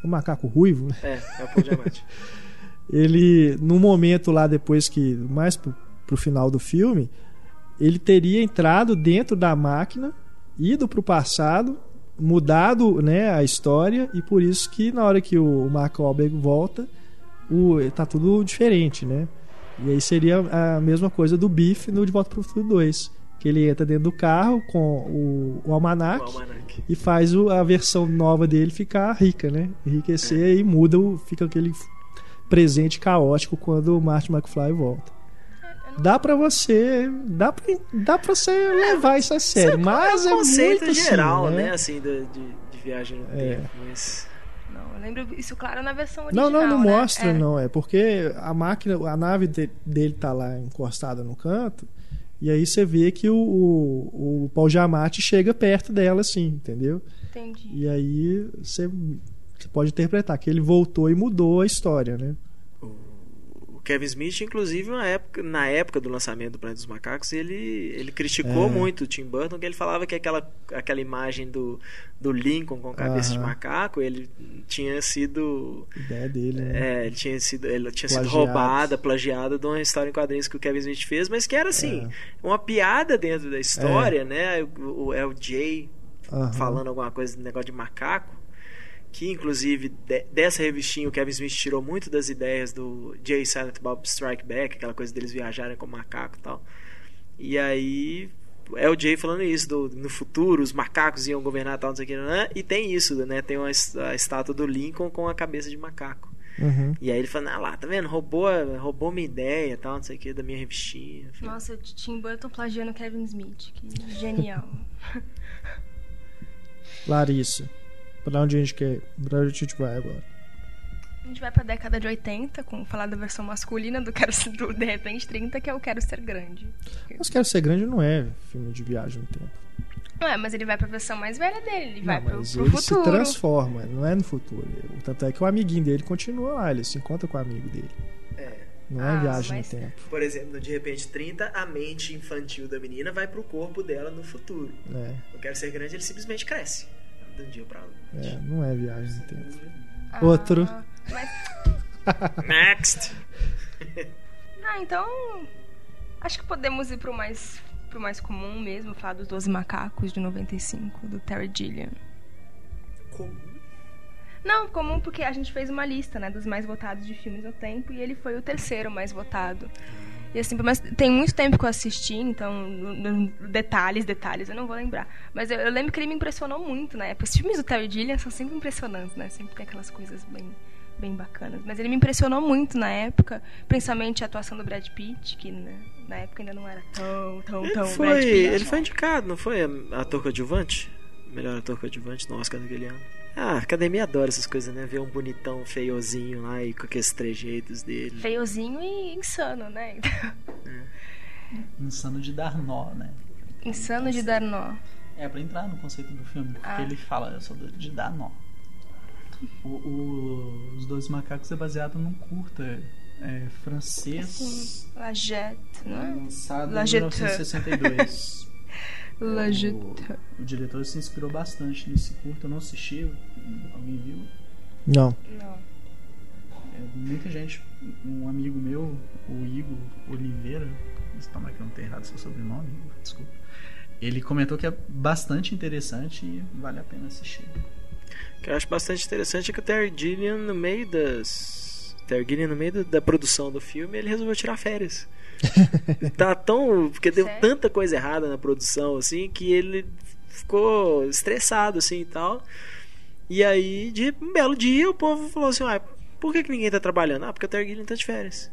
um macaco ruivo, né? é, é o Paul Diamante. ele no momento lá depois que mais pro, pro final do filme ele teria entrado dentro da máquina ido pro passado mudado né a história e por isso que na hora que o Mark Wahlberg volta o tá tudo diferente né e aí seria a mesma coisa do Biff no De Volta pro Futuro 2 que ele entra dentro do carro com o, o almanac o Almanac. e faz o- a versão nova dele ficar rica, né? Enriquecer e muda, o- fica aquele presente caótico quando o Marty McFly volta. Dá pra você, dá pra, dá pra você levar isso a sério, mas é é um conceito muito geral, assim, né? né? Assim, de, de, de viagem no É. tempo. Mas. Não, eu lembro isso claro na versão Não, original. não, não né? mostra, É. não. É porque a máquina, a nave de- dele tá lá encostada no canto, e aí você vê que o, o, o Paul Giamatti chega perto dela, assim, entendeu? Entendi. E aí você, você pode interpretar que ele voltou e mudou a história, né? O Kevin Smith, inclusive, na época, na época do lançamento do Planeta dos Macacos, ele, ele criticou É. muito o Tim Burton, que ele falava que aquela, aquela imagem do, do Lincoln com cabeça de macaco, ele tinha sido. Ideia dele, né? É, ele tinha sido, ele tinha sido roubada, plagiada de uma história em quadrinhos que o Kevin Smith fez, mas que era assim, É. uma piada dentro da história, né? O, o, é o Jay Aham. falando alguma coisa do negócio de macaco. Que inclusive de- dessa revistinha o Kevin Smith tirou muito das ideias do Jay Silent Bob Strike Back, aquela coisa deles viajarem com macaco e tal. E aí é o Jay falando isso, do, no futuro os macacos iam governar tal, não sei o que, né? e tem isso, né? Tem uma, a estátua do Lincoln com a cabeça de macaco. Uhum. E aí ele fala, ah lá, tá vendo? Roubou, roubou minha ideia, tal, não sei o que, da minha revistinha. Eu falei, Nossa, Tim Burton plagiando Kevin Smith. Que genial. Larissa, pra onde a gente quer? Pra onde a gente vai agora? A gente vai pra década de 80, com falar da versão masculina do Quero Ser, do De repente 30, que é o Quero Ser Grande. Mas Quero Ser Grande não é filme de viagem no tempo. Não é, mas ele vai pra versão mais velha dele, ele vai não, pro, mas pro ele se futuro. transforma, não é no futuro. Tanto é que o amiguinho dele continua lá, ele se encontra com o amigo dele. É. Não é Ah, viagem mas- no tempo. Por exemplo, no De Repente 30, a mente infantil da menina vai pro corpo dela no futuro. É, Eu quero ser grande, ele simplesmente cresce. De um dia pra outro. é, não é viagem no tempo. Ah, Outro. Mas, Next! ah, então. Acho que podemos ir pro mais, pro mais comum mesmo, falar dos 12 Macacos de 95, do Terry Gilliam. Comum. Não, comum porque a gente fez uma lista, né, dos mais votados de filmes no tempo e ele foi o terceiro mais votado. E assim, mas tem muito tempo que eu assisti, então detalhes, detalhes, eu não vou lembrar. Mas eu, eu lembro que ele me impressionou muito na época. Os filmes do Terry Gilliam são sempre impressionantes, né? Sempre tem aquelas coisas bem, bem bacanas. Mas ele me impressionou muito na época, principalmente a atuação do Brad Pitt, que né, na época ainda não era tão, tão, Ele tão Brad foi, Pitt. ele foi indicado, não foi? Ator coadjuvante? Melhor ator coadjuvante no Oscar daquele ano. Ah, academia adora essas coisas, né? Ver um bonitão feiozinho lá e com aqueles trejeitos dele. Feiozinho e insano, né? é. Insano de dar nó, né? Insano de dar nó. É, pra entrar no conceito do filme, porque ah. ele fala, eu sou de dar nó. O, o, os Dois Macacos é baseado num curta é, francês. Assim, né? Lançado em 1962. É, o, diretor se inspirou bastante nesse curto. Eu não assisti. Alguém viu? Não. Não. É, muita gente. Um amigo meu, o Igor Oliveira. Espalmar que não tenho errado seu sobrenome, Igor, desculpa. Ele comentou que é bastante interessante e vale a pena assistir. O que eu acho bastante interessante é que o Terry Gilliam, no meio das Gilliam, no meio do- da produção do filme, ele resolveu tirar férias. tá tão. Porque deu Sério? tanta coisa errada na produção, assim, que ele ficou estressado, assim e tal. E aí, de um belo dia, o povo falou assim: ah, por que, que ninguém tá trabalhando? Ah, porque o Gilliam tá de férias.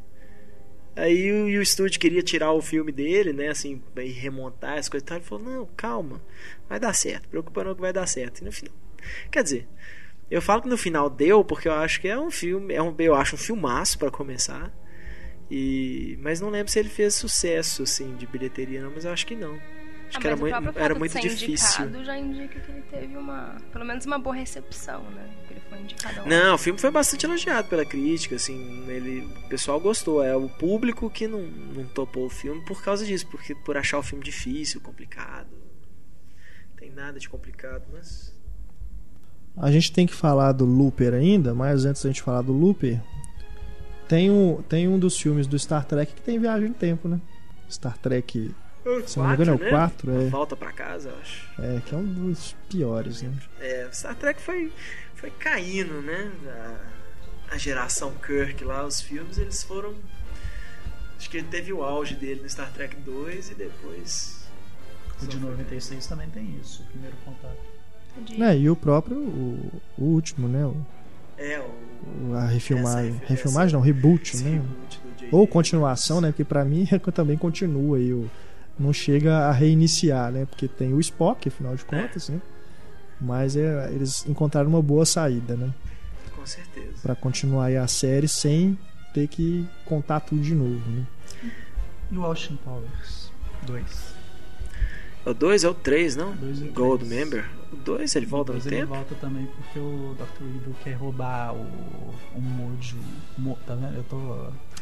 Aí o, e o estúdio queria tirar o filme dele, né? Assim, e remontar as coisas e tal. Ele falou: não, calma, vai dar certo, preocupa não que vai dar certo. E no final. Quer dizer, eu falo que no final deu porque eu acho que é um filme, é um, eu acho um filmaço pra começar. E mas não lembro se ele fez sucesso assim de bilheteria não, mas eu acho que não. Acho Ah, que era muito, era muito difícil. Já indica que ele teve uma, pelo menos uma boa recepção, né? Que ele foi indicado. Não, o filme foi bastante elogiado pela crítica, assim, ele, o pessoal gostou, é o público que não, não topou o filme por causa disso, porque por achar o filme difícil, complicado. Não tem nada de complicado, mas A gente tem que falar do Looper ainda, mas antes da gente falar do Looper, tem um, tem um dos filmes do Star Trek que tem viagem no tempo, né? Star Trek, se não me engano, é o né? 4, é, Volta pra casa, eu acho. é, que é um dos piores, né? É, Star Trek foi, foi caindo, né? A, a geração Kirk lá, os filmes, eles foram. Acho que ele teve o auge dele no Star Trek 2 e depois. O de só foi- 96 também tem isso, o primeiro contato. De- É, e o próprio, o, o último, né? O, É, o. a refilmagem. Essa refilmagem não, reboot, né? reboot. Ou continuação, né? Porque pra mim também continua aí. o- Não chega a reiniciar, né? Porque tem o Spock, afinal de contas, né? Mas é, eles encontraram uma boa saída, né? Com certeza. Pra continuar aí a série sem ter que contar tudo de novo, né? E o Austin Powers 2. É o 2 é o 3, não? Dois e o Gold três. Member. O 2 ele volta no Depois ele tempo? volta também porque o Dr. Evil quer roubar o, o Mojo. Mo, tá vendo? Eu tô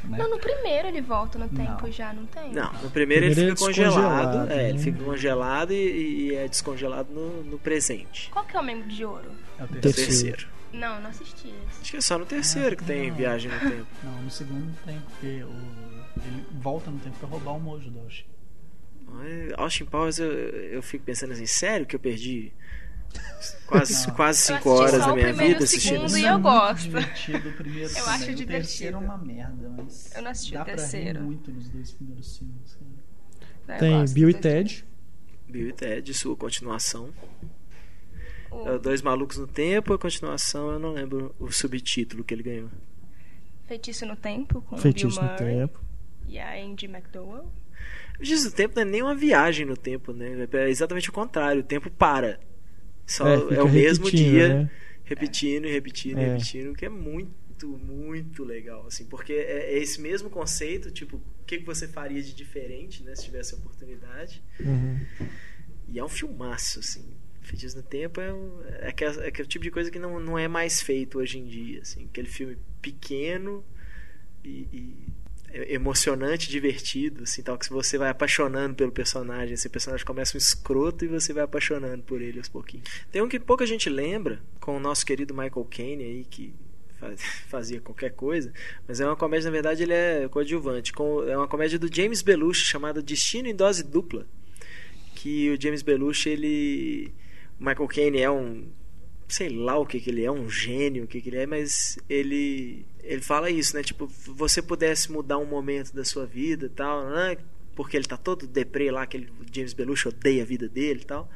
né? Não, no primeiro ele volta no tempo Não. já, não tem? Não, no primeiro, Primeiro ele fica é congelado. É, ele né? fica congelado e, e é descongelado no, no presente. Qual que é o membro de ouro? É o Terceiro. terceiro. Não, não assisti esse. Acho que é só no terceiro que tem não. viagem no tempo. Não, no segundo tem, porque o... ele volta no tempo pra roubar o mojo do Oshi. Austin Powers, eu, eu fico pensando assim, sério que eu perdi quase, Não. quase cinco horas da o minha vida o assistindo segundo isso? e é eu gosto. divertido o primeiro Eu acho O divertido. terceiro é uma merda, mas Eu não assisti dá o pra terceiro. rir muito nos dois primeiros filmes. cara. Eu Tem Bill e. Ted. Bill e Ted, sua continuação. O É, Dois Malucos no Tempo, a continuação, eu não lembro o subtítulo que ele ganhou. Feitiço no Tempo, com o Feitiço Bill no Murray Tempo. e a Andy McDowell. O Giz do Tempo não é nem uma viagem no tempo, né? É exatamente o contrário, o tempo para. Só é, fica o mesmo dia, né? repetindo e repetindo e É. repetindo, que é muito, muito legal, assim, porque é, é esse mesmo conceito, tipo, o que, que você faria de diferente, né, se tivesse a oportunidade. Uhum. E é um filmaço, assim. Feitiço no Tempo é, um, é, aquele, é aquele tipo de coisa que não, não é mais feito hoje em dia, assim. Aquele filme pequeno e, e é emocionante, divertido, assim, tal, que você vai apaixonando pelo personagem. Esse personagem começa um escroto e você vai apaixonando por ele aos pouquinhos. Tem um que pouca gente lembra, com o nosso querido Michael Caine aí, que faz- fazia qualquer coisa, mas é uma comédia, na verdade, ele é coadjuvante. Com, é uma comédia do James Belushi chamada Destino em Dose Dupla que o James Belushi, ele. Michael Caine é um. Sei lá o que, que ele é, um gênio, o que, que ele é, mas ele. Ele fala isso, né? Tipo, você pudesse mudar um momento da sua vida e tal, né? Porque ele tá todo deprê lá, que James Belushi odeia a vida dele e tal.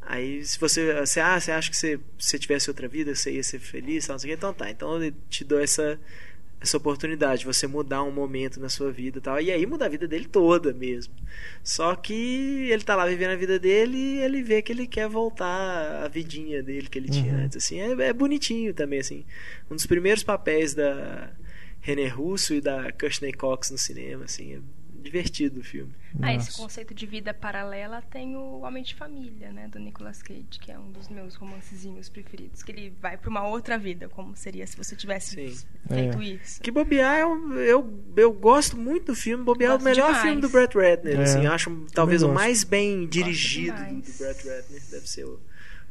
Aí, se você, você, ah, você acha que se você tivesse outra vida, você ia ser feliz, tal, não sei o que, então tá. Então eu te dou essa, essa oportunidade, você mudar um momento na sua vida e tal. E aí muda a vida dele toda mesmo. Só que ele tá lá vivendo a vida dele e ele vê que ele quer voltar à vidinha dele que ele tinha Uhum. antes. Assim, é, é bonitinho também, assim. Um dos primeiros papéis da René Russo e da Courtney Cox no cinema, assim. É divertido o filme. Ah, esse conceito de vida paralela tem o Homem de Família, né, do Nicolas Cage, que é um dos meus romancezinhos preferidos, que ele vai pra uma outra vida, como seria se você tivesse Sim. feito É. isso. Que bobear, eu, eu, eu gosto muito do filme. Bobear é o Gosto melhor demais. filme do Brett Ratner. É, assim, eu acho talvez o gosto. mais bem dirigido do, Brett Ratner. Deve ser o,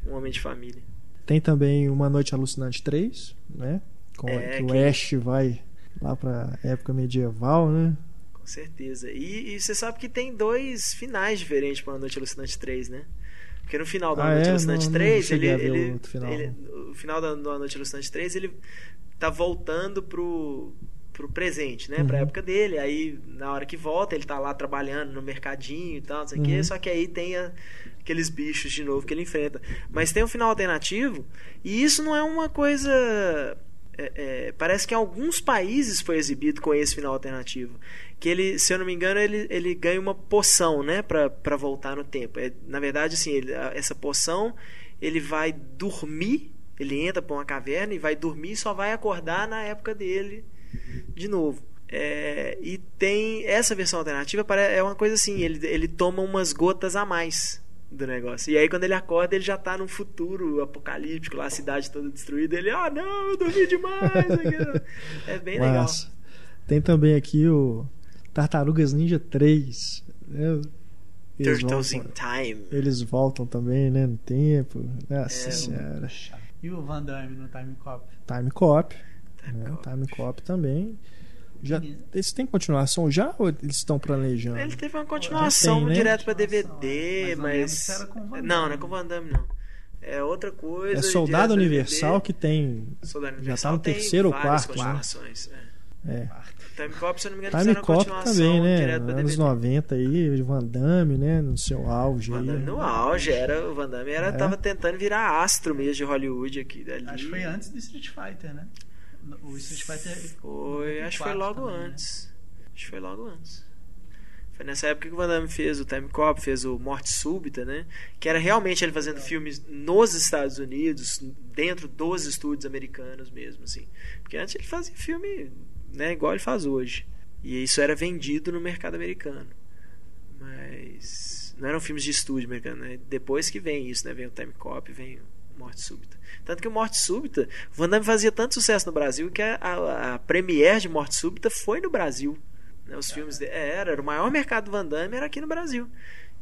um homem de família. Tem também Uma Noite Alucinante 3, né? Com, É, que o que- Ash vai lá pra época medieval, né? Com certeza. E, e você sabe que tem dois finais diferentes para a Noite Alucinante 3, né? Porque no final da Ah, Noite é? Alucinante Não- não 3, ele, cheguei a ver ele, o final, ele- o final da, da Noite Alucinante 3, ele tá voltando pro pro presente, né, pra Uhum. época dele. Aí na hora que volta, ele tá lá trabalhando no mercadinho e tal, não sei o Uhum. quê, só que aí tem a- aqueles bichos de novo que ele enfrenta. Mas tem um final alternativo, e isso não é uma coisa é, é, parece que em alguns países foi exibido com esse final alternativo. Que ele, se eu não me engano, ele, ele ganha uma poção, né? Pra, pra voltar no tempo. É, na verdade, assim, ele- essa poção, ele vai dormir, ele entra pra uma caverna e vai dormir e só vai acordar na época dele de novo. É, e tem essa versão alternativa, é uma coisa assim, ele, ele toma umas gotas a mais do negócio. E aí quando ele acorda, ele já tá num futuro apocalíptico, lá a cidade toda destruída, ele, ah não, eu dormi demais. é bem legal. Massa. Tem também aqui o Tartarugas Ninja 3. né? Eles Turtles in voltam, Time. eles voltam também, né? No tempo. Nossa É, senhora. E o Van Damme no Time Cop? Time Cop. Time né? Cop. Time Cop também. Já, esse tem continuação já ou eles estão planejando? Ele teve uma continuação tem, né? direto pra DVD, é. Mas mas. Não, não é com o Van Damme, não. É outra coisa. É Soldado Universal DVD. que tem. Soldado já Universal tá no tem terceiro ou quarto, né? continuações. é. É. Time Cop, se eu não me engano, Time fizeram uma Cop continuação também, né? direto pra Anos DVD. 90 aí, Van Damme, né? No seu auge. Van aí. Damme no auge, era, o Van Damme era, É. tava tentando virar astro mesmo de Hollywood aqui dali. Acho que foi antes do Street Fighter, né? O Street Fighter. Foi, acho que foi 94 logo também, né? antes. Acho que foi logo antes. Foi nessa época que o Van Damme fez o Time Cop, fez o Morte Súbita, né? Que era realmente ele fazendo filmes nos Estados Unidos, dentro dos estúdios americanos mesmo, assim. Porque antes ele fazia filme, né, igual ele faz hoje. E isso era vendido no mercado americano. Mas não eram filmes de estúdio americano, né? Depois que vem isso, né? Vem o Time Cop, vem Morte Súbita. Tanto que o Morte Súbita, o Van Damme fazia tanto sucesso no Brasil que a, a, a premiere de Morte Súbita foi no Brasil. Né? Os filmes de, é, era, era o maior mercado do Van Damme era aqui no Brasil.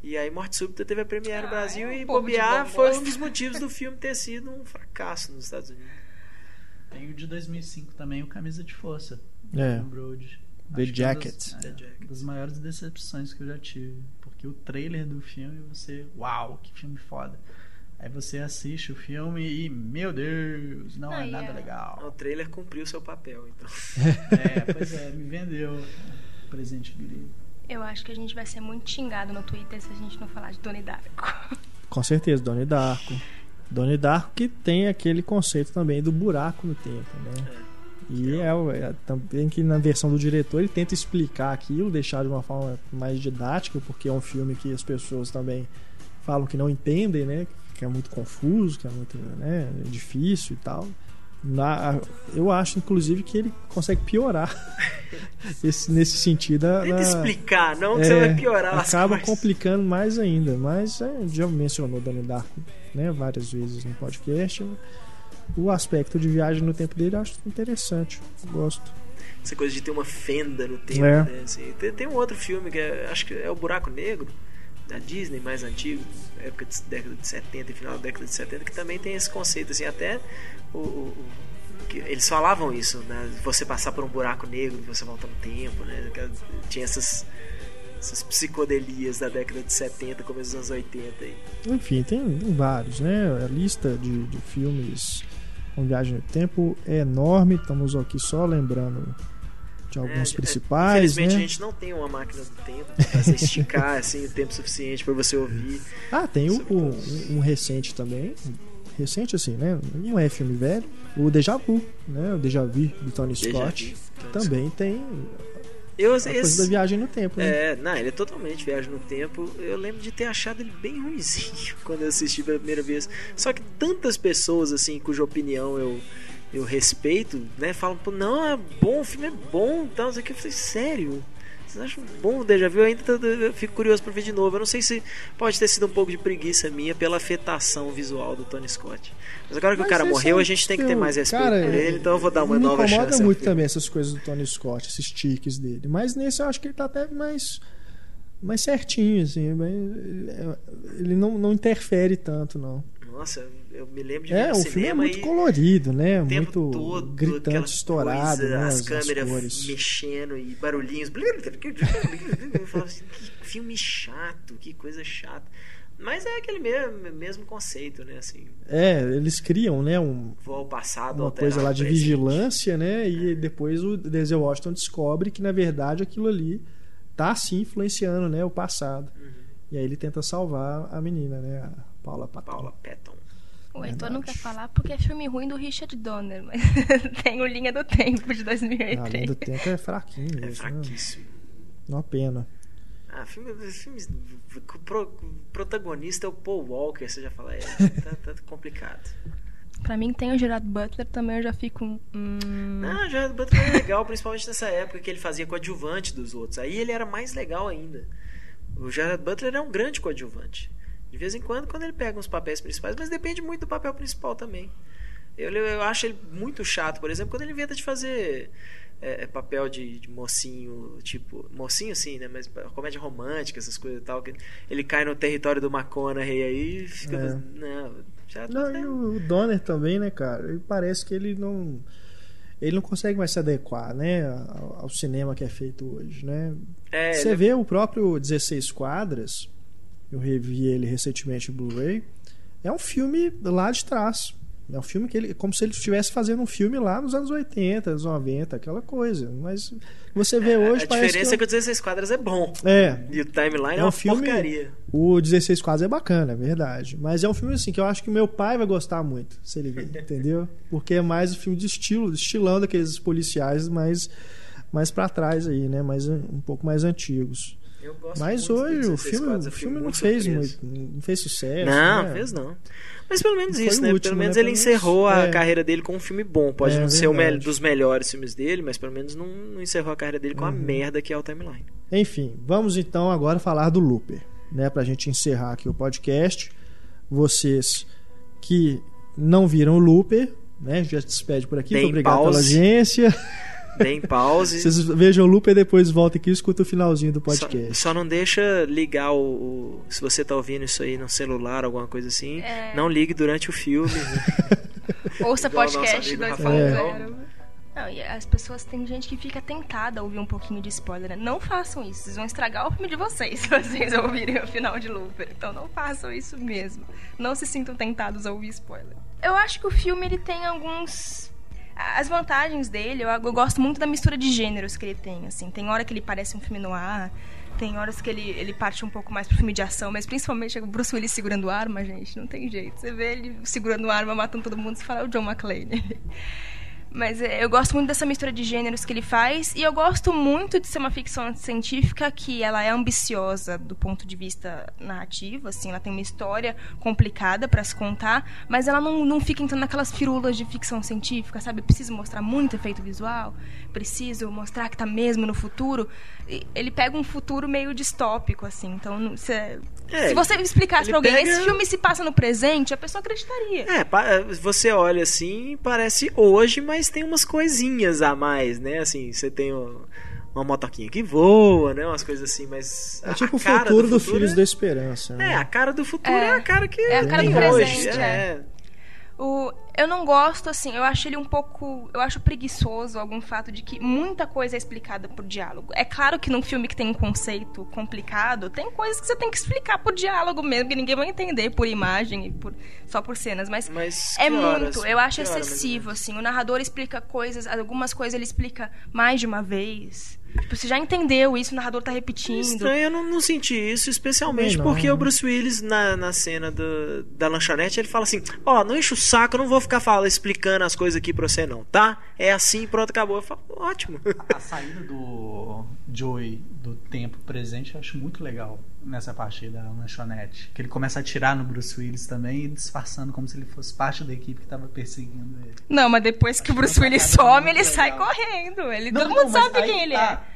E aí Morte Súbita teve a premiere no Ah, Brasil é um e bobear foi um dos motivos do filme ter sido um fracasso nos Estados Unidos. Tem o de 2005 também, o Camisa de Força. É. Adam Brody. The Acho que é uma Jacket. Das, The é, Jacket. das maiores decepções que eu já tive. Porque o trailer do filme, você. Uau, que filme foda. Aí você assiste o filme e, meu Deus, não é Aí nada é. O legal. trailer cumpriu seu papel, então. É, pois é, me vendeu o presente grego. Eu acho que a gente vai ser muito xingado no Twitter se a gente não falar de Donnie Darko. Com certeza, Donnie Darko. Donnie Darko que tem aquele conceito também do buraco no tempo, né? E é, é também que na versão do diretor ele tenta explicar aquilo, deixar de uma forma mais didática, porque é um filme que as pessoas também falam que não entendem, né? Que é muito confuso, que é muito né, difícil e tal. Na- eu acho, inclusive, que ele consegue piorar esse- nesse sentido. Tenta na- explicar, não que é, você vai piorar acaba complicando mais ainda. Mas é, já mencionou Donnie Darko né, várias vezes no podcast. O aspecto de viagem no tempo dele eu acho interessante. Gosto. Essa coisa de ter uma fenda no tempo, É. né? assim. tem, tem um outro filme que é- acho que é o Buraco Negro, da Disney, mais antigo, época de década de 70 e final da década de 70, que também tem esse conceito, assim, até o. o- eles falavam isso, né? Você passar por um buraco negro, você volta no tempo, né? Tinha essas, essas psicodelias da década de 70, começo dos anos 80 aí. Enfim, tem, tem vários, né? A lista de, de filmes com viagem no tempo é enorme. Estamos aqui só lembrando de alguns É, principais, Infelizmente né? a gente não tem uma máquina do tempo você esticar assim, o tempo suficiente para você ouvir. Ah, tem o, um, um recente também. Recente assim, né? Não é filme velho. O Deja Vu, né? O Deja Vu do Tony Scott. vu, Tony Também tem Eu, coisa esse- da viagem no tempo, né? É, não, ele é totalmente viagem no tempo. Eu lembro de ter achado ele bem ruimzinho quando eu assisti pela primeira vez. Só que tantas pessoas, assim, cuja opinião eu, eu respeito, né, falam, não, é bom, o filme é bom, tal, não sei o que. Eu falei, sério? Acham bom o Deja Vu? Eu ainda fico curioso pra ver de novo. Eu não sei se pode ter sido um pouco de preguiça minha pela afetação visual do Tony Scott. Mas agora que o Mas cara esse morreu, é a gente tem que ter mais respeito cara, por ele, então eu vou dar uma me nova incomoda chance. ao muito filme. também essas coisas do Tony Scott, esses tiques dele. Mas nesse eu acho que ele tá até mais, mais certinho, assim. ele não, não interfere tanto, não. Nossa, eu me lembro de É, ver no o filme é muito colorido, né? Muito todo, gritante, estourado, coisa, né? as As, as câmeras mexendo e barulhinhos. Eu falava assim, que filme chato, que coisa chata. Mas é aquele mesmo, mesmo conceito, né? Assim, É, eles criam, né? Um, vou ao passado, uma coisa lá de presente. vigilância, né? E depois o Denzel Washington descobre que na verdade aquilo ali tá sim influenciando, né, o passado. Uhum. E aí ele tenta salvar a menina, né, a Paula Patton. Paula Patton. O Heitor não quer falar porque é filme ruim do Richard Donner, mas tem o Linha do Tempo de Além 2003. do tempo é fraquinho É mesmo, né? fraquíssimo. Uma pena. Ah, filme, filmes. O pro- protagonista é o Paul Walker, você já fala, é, tá, tá complicado. Pra mim tem o Gerard Butler também, eu já fico. Hum, Não, já Butler é legal, principalmente nessa época que ele fazia coadjuvante dos outros. Aí ele era mais legal ainda. O Gerard Butler é um grande coadjuvante. De vez em quando, quando ele pega uns papéis principais, mas depende muito do papel principal também. Eu, eu acho ele muito chato, por exemplo, quando ele inventa de fazer é, papel de, de mocinho, tipo, mocinho sim, né? Mas comédia romântica, essas coisas e tal. Que ele cai no território do McConaughey aí e fica. É. Não, já Não, e o Donner também, né, cara? Ele parece que ele não ele não consegue mais se adequar, né, ao, ao cinema que é feito hoje, né? é, Você ele- vê o próprio 16 quadras, eu revi ele recentemente em Blu-ray, é um filme lá de trás. É um filme que ele, como se ele estivesse fazendo um filme lá nos anos 80, anos 90, aquela coisa. Mas você vê hoje a diferença que é que o 16 quadras é bom. é, E o timeline é, É um uma filme- porcaria. o 16 quadros é bacana, é verdade. Mas é um filme assim que eu acho que meu pai vai gostar muito, se ele ver, entendeu? Porque é mais um filme de estilo, estilão daqueles policiais mais, mais para trás aí, né? Mais, um pouco mais antigos. Mas hoje o 16 filme, quadros, o filme não fez surpreso. muito, não fez sucesso. Não, né? fez não. Mas pelo menos isso, né? último, pelo né? menos Pelo ele menos, encerrou a é. carreira dele com um filme bom. Pode É, não ser verdade. dos melhores filmes dele, mas pelo menos não, não encerrou a carreira dele com Uhum. a merda que é o timeline. Enfim, vamos então agora falar do Looper, né? Pra gente encerrar aqui o podcast. Vocês que não viram o Looper, né? Já se despede por aqui. Muito obrigado pela pause. audiência. Deem pause. Vocês vejam o Looper e depois voltem aqui e escutam o finalzinho do Só, podcast. só não deixa ligar o, o- Se você tá ouvindo isso aí no celular, alguma coisa assim, É. não ligue durante o filme. Ouça Igual podcast amigo 2.0. Rafael. Não, e as pessoas, tem gente que fica tentada a ouvir um pouquinho de spoiler, né? Não façam isso, vocês vão estragar o filme de vocês se vocês ouvirem o final de Looper. Então não façam isso mesmo. Não se sintam tentados a ouvir spoiler. Eu acho que o filme ele tem alguns as vantagens dele, eu, eu gosto muito da mistura de gêneros que ele tem, assim. Tem hora que ele parece um filme no ar, tem horas que ele, ele parte um pouco mais pro filme de ação, mas principalmente o Bruce Willis segurando arma, gente, não tem jeito. Você vê ele segurando arma, matando todo mundo, você fala, é o John McClane. Mas é, eu gosto muito dessa mistura de gêneros que ele faz e eu gosto muito de ser uma ficção científica que ela é ambiciosa do ponto de vista narrativo, assim, ela tem uma história complicada para se contar, mas ela não, não fica entrando naquelas firulas de ficção científica, sabe? Eu preciso mostrar muito efeito visual, preciso mostrar que tá mesmo no futuro. E ele pega um futuro meio distópico, assim, então cê- É, se você explicasse pra alguém, pega- esse filme se passa no presente, a pessoa acreditaria. É, pa- você olha assim, parece hoje, mas tem umas coisinhas a mais, né? Assim, você tem o- uma motoquinha que voa, né? Umas coisas assim, mas. É tipo o futuro do, futuro Filhos é- da Esperança. né? É, a cara do futuro é, É. a cara que É a cara do hoje. presente, é. O, eu não gosto, assim, eu acho ele um pouco. Eu acho preguiçoso algum fato de que muita coisa é explicada por diálogo. É claro que num filme que tem um conceito complicado, tem coisas que você tem que explicar por diálogo mesmo, que ninguém vai entender por imagem e por, só por cenas. Mas, Mas é horas? muito, eu acho excessivo, assim. O narrador explica coisas, algumas coisas ele explica mais de uma vez. Tipo, você já entendeu isso, o narrador tá repetindo. Estranho, eu não, não senti isso, especialmente porque o Bruce Willis, na, na cena do, da lanchonete, ele fala assim: Ó, não enche o saco, eu não vou ficar falando, explicando as coisas aqui pra você, não, tá? É assim, pronto, acabou. Eu falo, ótimo. A saída do Joey do tempo presente eu acho muito legal nessa parte aí da lanchonete. Que ele começa a atirar no Bruce Willis também e disfarçando como se ele fosse parte da equipe que estava perseguindo ele. Não, mas depois que o Bruce Willis some, ele sai legal. correndo. Ele, Não, todo não, mundo sabe aí quem ele tá. é.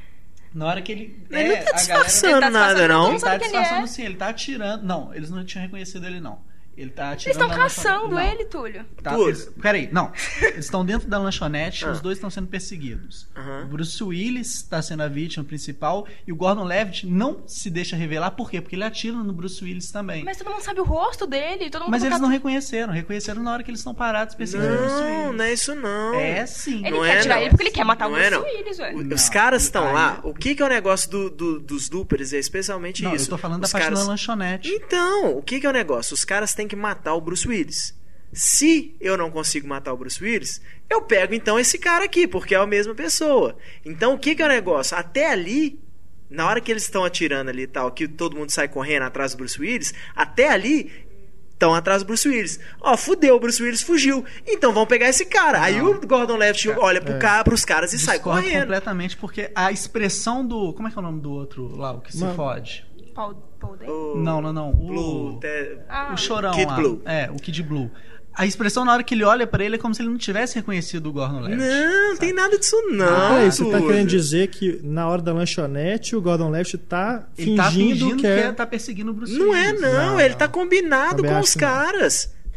Na hora que ele. Ele é, não tá a galera- disfarçando Ele tá nada, disfarçando, não. Ele tá ele disfarçando é. sim, ele tá atirando. Não, eles não tinham reconhecido ele, não. Ele tá Eles estão caçando Não. ele, Túlio. Tá, Tudo. eles, peraí, não. Eles estão dentro da lanchonete, Ah. os dois estão sendo perseguidos. Aham. O Bruce Willis está sendo a vítima principal e o Gordon Levitt não se deixa revelar. Por quê? Porque ele atira no Bruce Willis também. Mas, Mas todo mundo sabe o rosto dele, todo mundo eles tá- não reconheceram. Reconheceram na hora que eles estão parados perseguindo o Bruce Não, Willis. não é isso não. É sim. Ele Não quer é, tirar não. ele porque ele quer matar Não o é, Bruce não. Willis, Não, Os caras estão lá. O que, que é o negócio do, do- dos loopers? É especialmente Não, isso. eu tô falando da Os parte caras... da lanchonete. Então, o que, que é o negócio? Os caras têm que matar o Bruce Willis. Se eu não consigo matar o Bruce Willis, eu pego então esse cara aqui, porque é a mesma pessoa. Então, o que, que é o negócio? Até ali, na hora que eles estão atirando ali e tal, que todo mundo sai correndo atrás do Bruce Willis, até ali estão atrás do Bruce Willis. Ó, fudeu, o Bruce Willis fugiu. Então vamos pegar esse cara. Aí Não. o Gordon Levitt olha pro É. cara, pros caras e sai Discordo correndo. completamente porque a expressão do. Como é que é o nome do outro lá, o que se Mano. fode? Paul, Paul? O Não, não, não. O, Blue, te- Ah, o chorão Kid lá. Blue. É, o Kid Blue. A expressão na hora que ele olha pra ele é como se ele não tivesse reconhecido o Gordon Levitt. Não, tem nada disso não. Ah, peraí, você tá querendo dizer que na hora da lanchonete o Gordon Levitt tá Ele fingindo, tá fingindo que que, é... é, tá perseguindo o Bruce Não é, Willis. não. Não, ele não. tá combinado Também com os que não.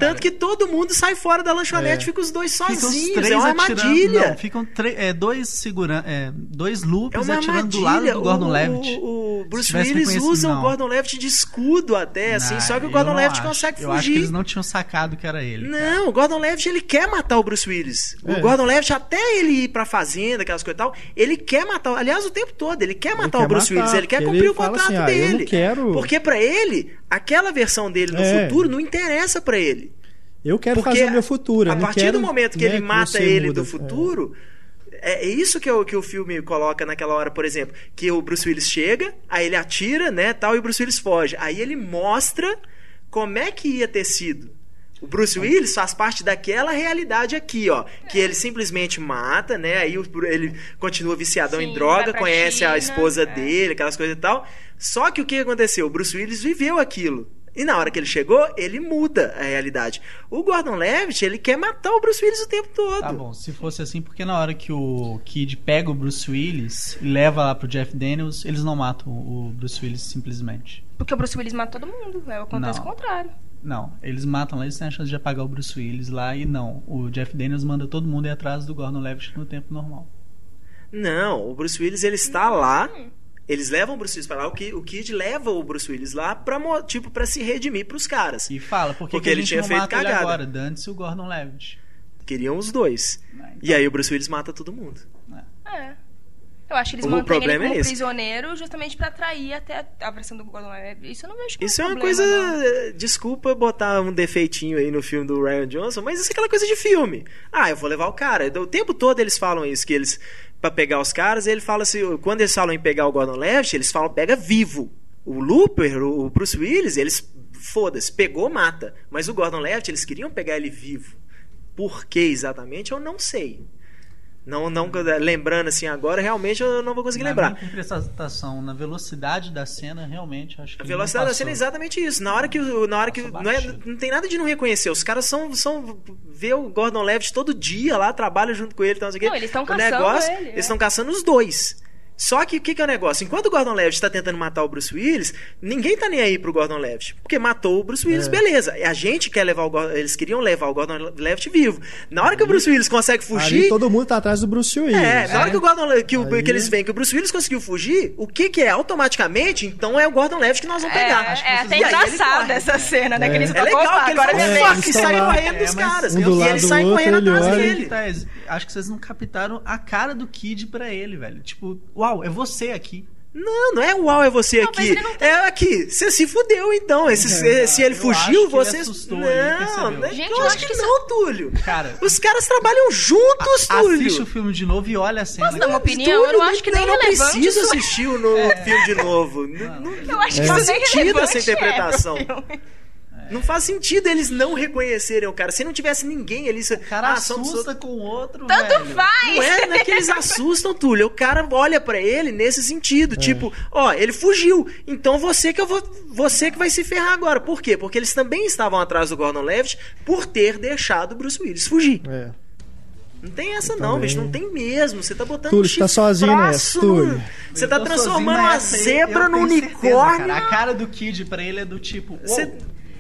Tanto que todo mundo sai fora da lanchonete e fica os dois os sozinhos. três É uma atirando- armadilha. Não, ficam é, dois seguran é, dois É loops uma atirando do lado do Gordon o, Levitt. O, o Bruce Willis usa o não. Gordon Levitt de escudo até, assim. Não, Só que o Gordon Levitt acho. consegue Eu acho que fugir. eles não tinham sacado que era ele. cara. Não, o Gordon Levitt ele quer matar o Bruce Willis. É. O Gordon Levitt, até ele ir pra fazenda, aquelas coisas e tal, ele quer matar. Aliás, o tempo todo, ele quer matar quer o Bruce matar, Willis. Ele quer porque cumprir ele o contrato assim, ah, dele. quero- Porque pra ele, aquela versão dele no É. futuro não interessa pra ele. Eu quero Porque fazer o meu futuro. eu A partir quero, do momento que né, ele mata ele muda. do futuro, é, é isso que, o- que o filme coloca naquela hora, por exemplo, que o Bruce Willis chega, aí ele atira, né, tal, e o Bruce Willis foge. Aí ele mostra como é que ia ter sido. O Bruce Willis faz parte daquela realidade aqui, ó, que ele simplesmente mata, né? Aí ele continua viciadão Sim, em droga, conhece a China, esposa é. dele, aquelas coisas e tal. Só que o que aconteceu? O Bruce Willis viveu aquilo. E na hora que ele chegou, ele muda a realidade. O Gordon Levitt, ele quer matar o Bruce Willis o tempo todo. Tá bom, se fosse assim, porque na hora que o Kid pega o Bruce Willis e leva lá pro Jeff Daniels, eles não matam o Bruce Willis simplesmente. Porque o Bruce Willis mata todo mundo. É, acontece Não. o contrário. Não, eles matam lá, eles têm a chance de apagar o Bruce Willis lá e não. O Jeff Daniels manda todo mundo ir atrás do Gordon Levitt no tempo normal. Não, o Bruce Willis ele está lá. Eles levam o Bruce Willis pra lá. O Kid, o Kid leva o Bruce Willis lá pra, tipo, pra se redimir pros caras. E fala, por que Porque que a ele gente tinha não feito mata ele cagada. agora? Dante-se o Gordon Levitt. Queriam os dois. Né, então, E aí o Bruce Willis mata todo mundo. É. Eu acho que eles O mantêm ele problema é como esse. prisioneiro justamente pra atrair até a versão do Gordon Levitt. Isso eu não vejo como Isso é uma problema, coisa. não. Desculpa botar um defeitinho aí no filme do Ryan Johnson, mas isso é aquela coisa de filme. Ah, eu vou levar o cara. O tempo todo eles falam isso, que eles. Pra pegar os caras, ele fala assim. Quando eles falam em pegar o Gordon Levitt, eles falam pega vivo. O Looper, o Bruce Willis, eles. Foda-se, pegou, mata. Mas o Gordon Levitt, eles queriam pegar ele vivo. Por que exatamente, eu não sei. Não, não, lembrando assim agora, realmente eu não vou conseguir na lembrar. minha interpretação, na velocidade da cena, realmente, acho que A velocidade da cena é exatamente isso. Na hora que. o- Na hora que não, é, não tem nada de não reconhecer. Os caras são. são vê o Gordon Levitt todo dia lá, trabalham junto com ele. Então, não sei o quê. Não, eles tão O caçando negócio, ele, é. Eles estão caçando os dois. Só que o que, que é o negócio? Enquanto o Gordon Levitt está tentando matar o Bruce Willis, ninguém tá nem aí pro Gordon Levitt. Porque matou o Bruce Willis, É. beleza. A gente quer levar o Gordon, Eles queriam levar o Gordon Levitt vivo. Na hora que o Bruce Willis consegue fugir. Ali todo mundo tá atrás do Bruce Willis. É, na hora que o Gordon Le- que, o- Aí- que eles veem que o Bruce Willis conseguiu fugir, o que que é? Automaticamente, então é o Gordon Levitt que nós vamos pegar. É, é até corre. essa cena, né? É. Que eles É legal opa, que ele agora é minha É, fuck sai correndo É, dos caras. um do e eles saem correndo ele atrás dele. Tá, acho que vocês não captaram a cara do Kid pra ele, velho. Tipo, uau, é você aqui. Não, não é uau, é você Não, mas aqui. ele não tem- É aqui. Você se fudeu, então. Esse, se, se ele fugiu, acho que ele você. assustou não, não é- Gente, eu eu acho acho que, que não, Túlio. Cara, Os caras trabalham juntos, Túlio. assiste o filme de novo e olha a cena. Dar uma cara. opinião? Eu não acho que nem eu não relevante preciso isso é. assistir o no filme de novo. Não- não- Eu acho que Não faz sentido essa interpretação. É pro filme. Não faz sentido eles não reconhecerem o cara. Se não tivesse ninguém ali. O cara ah, assusta com o outro, Tanto velho. faz! Não é, não é que eles assustam, Túlio. O cara olha pra ele nesse sentido. Tipo, ó, ele fugiu. Então você que eu vou. Você que vai se ferrar agora. Por quê? Porque eles também estavam atrás do Gordon Levitt por ter deixado o Bruce Willis fugir. É. Não tem essa, Eu não, também. bicho. Não tem mesmo. Você tá botando Túlio, um você tá sozinho nessa, no- Túlio. Você tá transformando aí, zebra num tenho certeza, unicórnio. cara. A cara do Kid pra ele é do tipo. Você-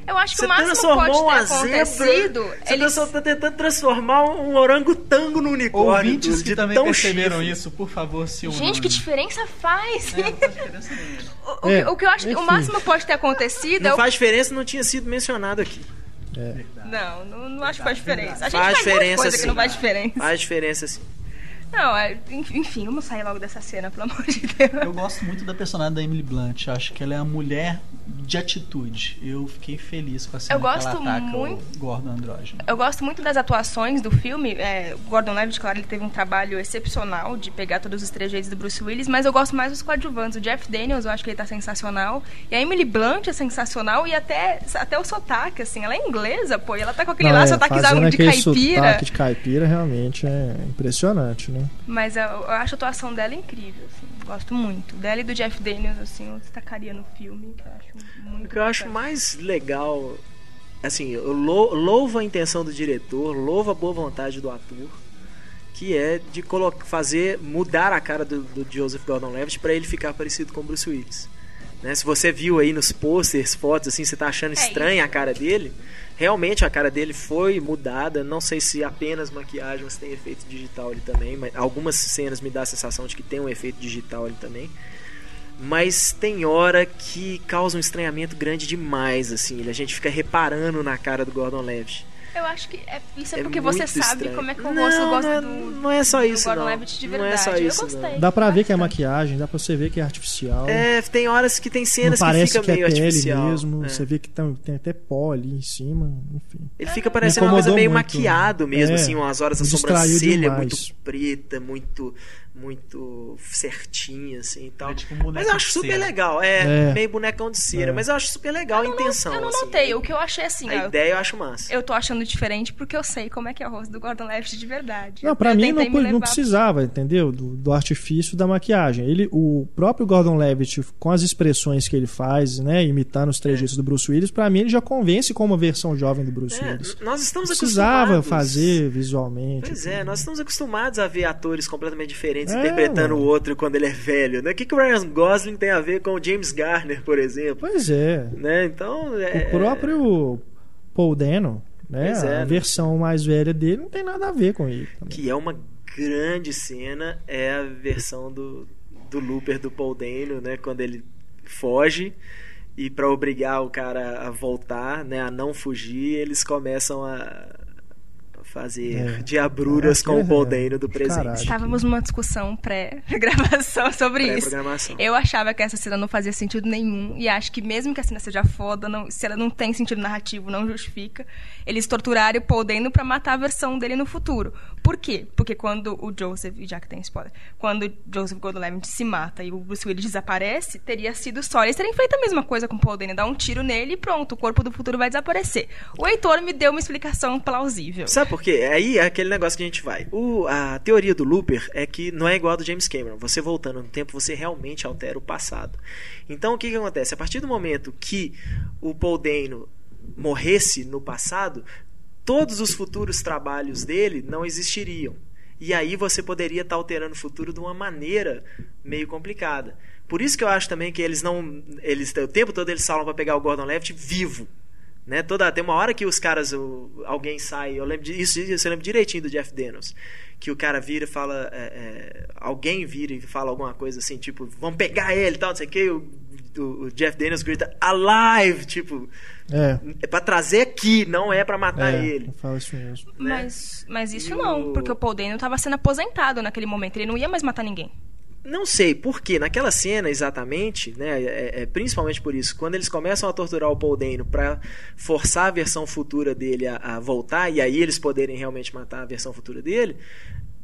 Eu acho que Você o máximo transformou pode uma ter zebra. acontecido. Você eles... tá, tá tentando transformar um orangotango num unicórnio. Ouvintes que também tão perceberam chifre. isso, por favor, se unam. Gente, que diferença faz? É, não faz diferença nenhuma. o, É, que- o que eu acho que o enfim. máximo pode ter acontecido é Não o faz diferença, não tinha sido mencionado aqui. Não, não, não acho que faz diferença. A gente Faz faz, diferença, coisa que sim. não faz diferença. Faz diferença sim. Não, é, enfim, vamos sair logo dessa cena, pelo amor de Deus. Eu gosto muito da personagem da Emily Blunt. Acho que ela é a mulher de atitude. Eu fiquei feliz com a cena Eu que ela gosto ataca muito- o Gordon Andrógeno. Eu gosto muito das atuações do filme. É, o Gordon Levitt, claro, ele teve um trabalho excepcional de pegar todos os trejeitos do Bruce Willis, mas eu gosto mais dos coadjuvantes. O Jeff Daniels, eu acho que ele tá sensacional. E a Emily Blunt é sensacional. E até, até o sotaque, assim. Ela é inglesa, pô. E ela tá com aquele Não, lá, é, sotaquezão de aquele caipira. sotaque de caipira realmente é impressionante, né? Mas eu, eu acho a atuação dela incrível, assim. Gosto muito. Dela e do Jeff Daniels, assim, eu destacaria no filme, que eu acho muito O que eu acho mais legal, assim, eu lou- louvo a intenção do diretor, louvo a boa vontade do ator, que é de fazer mudar a cara do, do Joseph Gordon-Levitt para ele ficar parecido com o Bruce Willis. Né? Se você viu aí nos posters, fotos, assim, você tá achando É estranha a cara dele, realmente a cara dele foi mudada. Não sei se apenas maquiagem, mas tem efeito digital ali também. Mas algumas cenas me dá a sensação de que tem um efeito digital ali também. Mas tem hora que causa um estranhamento grande demais, assim. A gente fica reparando na cara do Gordon Levitt. Eu acho que é, isso é, É porque você muito sabe estranho. como é que o Não, rosto gosta não é- do. não é só isso, não. De Não é verdade. só isso, eu gostei. não. Dá pra ver que é maquiagem, dá pra você ver que é artificial. É, tem horas que tem não cenas que parece fica que é meio pele artificial. mesmo. É. Você vê que tem, tem até pó ali em cima, enfim. Ele fica parecendo uma coisa meio muito, maquiado mesmo, é, assim, umas horas a sobrancelha demais. muito preta, muito muito certinha, assim e tal. É tipo um boneco mas eu acho super cera. legal. É, É. meio bonecão de cera, É. mas eu acho super legal a intenção. Eu não assim. notei. O que eu achei assim, A ó, ideia eu acho massa. eu tô achando diferente porque eu sei como é que é o rosto do Gordon Levitt de verdade. Não, pra Eu mim não, me não levar- precisava, entendeu? Do, do artifício da maquiagem. Ele, o próprio Gordon Levitt, com as expressões que ele faz, né, imitando os trejeitos do Bruce Willis, pra mim ele já convence como a versão jovem do Bruce É, Willis. nós estamos Não precisava acostumados. fazer visualmente. Pois é, nós estamos acostumados a ver atores completamente diferentes É, interpretando mano. o outro quando ele é velho, né? O que, que o Ryan Gosling tem a ver com o James Garner, por exemplo? Pois é. Né? Então, é... O próprio Paul Dano, né? É, a né? versão mais velha dele não tem nada a ver com ele. também. Que é uma grande cena, é a versão do, do Looper do Paul Dano, né? Quando ele foge e para obrigar o cara a voltar, né? A não fugir, eles começam a fazer É. diabruras É, com o Paul é, Dano do presente. caralho. Estávamos numa discussão pré-gravação sobre isso. Pré-programação. Eu achava que essa cena não fazia sentido nenhum. E acho que mesmo que a cena seja foda, não- se ela não tem sentido narrativo, não justifica, eles torturarem o Paul Dano pra matar a versão dele no futuro. Por quê? Porque quando o Joseph, e já que tem spoiler, quando o Joseph Gordon-Levitt se mata e o Bruce Willis desaparece, teria sido só eles terem feito a mesma coisa com o Paul Dano, dar um tiro nele e pronto, o corpo do futuro vai desaparecer. O Heitor me deu uma explicação plausível. Sabe por quê? Aí é aquele negócio que a gente vai. O- a teoria do Looper é que não é igual a do James Cameron. Você voltando no tempo, você realmente altera o passado. Então o que, que acontece? A partir do momento que o Paul Dano morresse no passado, todos os futuros trabalhos dele não existiriam. E aí você poderia estar alterando o futuro de uma maneira meio complicada. Por isso que eu acho também que eles não. Eles, o tempo todo eles falam para pegar o Gordon Levitt vivo. Né? Toda, tem uma hora que os caras, o- alguém sai, eu lembro disso, isso eu lembro direitinho do Jeff Daniels, que o cara vira e fala, é, é, alguém vira e fala alguma coisa assim, tipo, vamos pegar ele e tal, não sei o que, o, o- o Jeff Daniels grita, alive, tipo, É. é pra trazer aqui, não é pra matar é, ele. Fala isso mesmo. né? Mas, mas isso E não, o- porque o Paul Dano estava sendo aposentado naquele momento, ele não ia mais matar ninguém. Não sei porque naquela cena exatamente, né, é, é principalmente por isso, quando eles começam a torturar o Paul Dano para forçar a versão futura dele a, a voltar e aí eles poderem realmente matar a versão futura dele,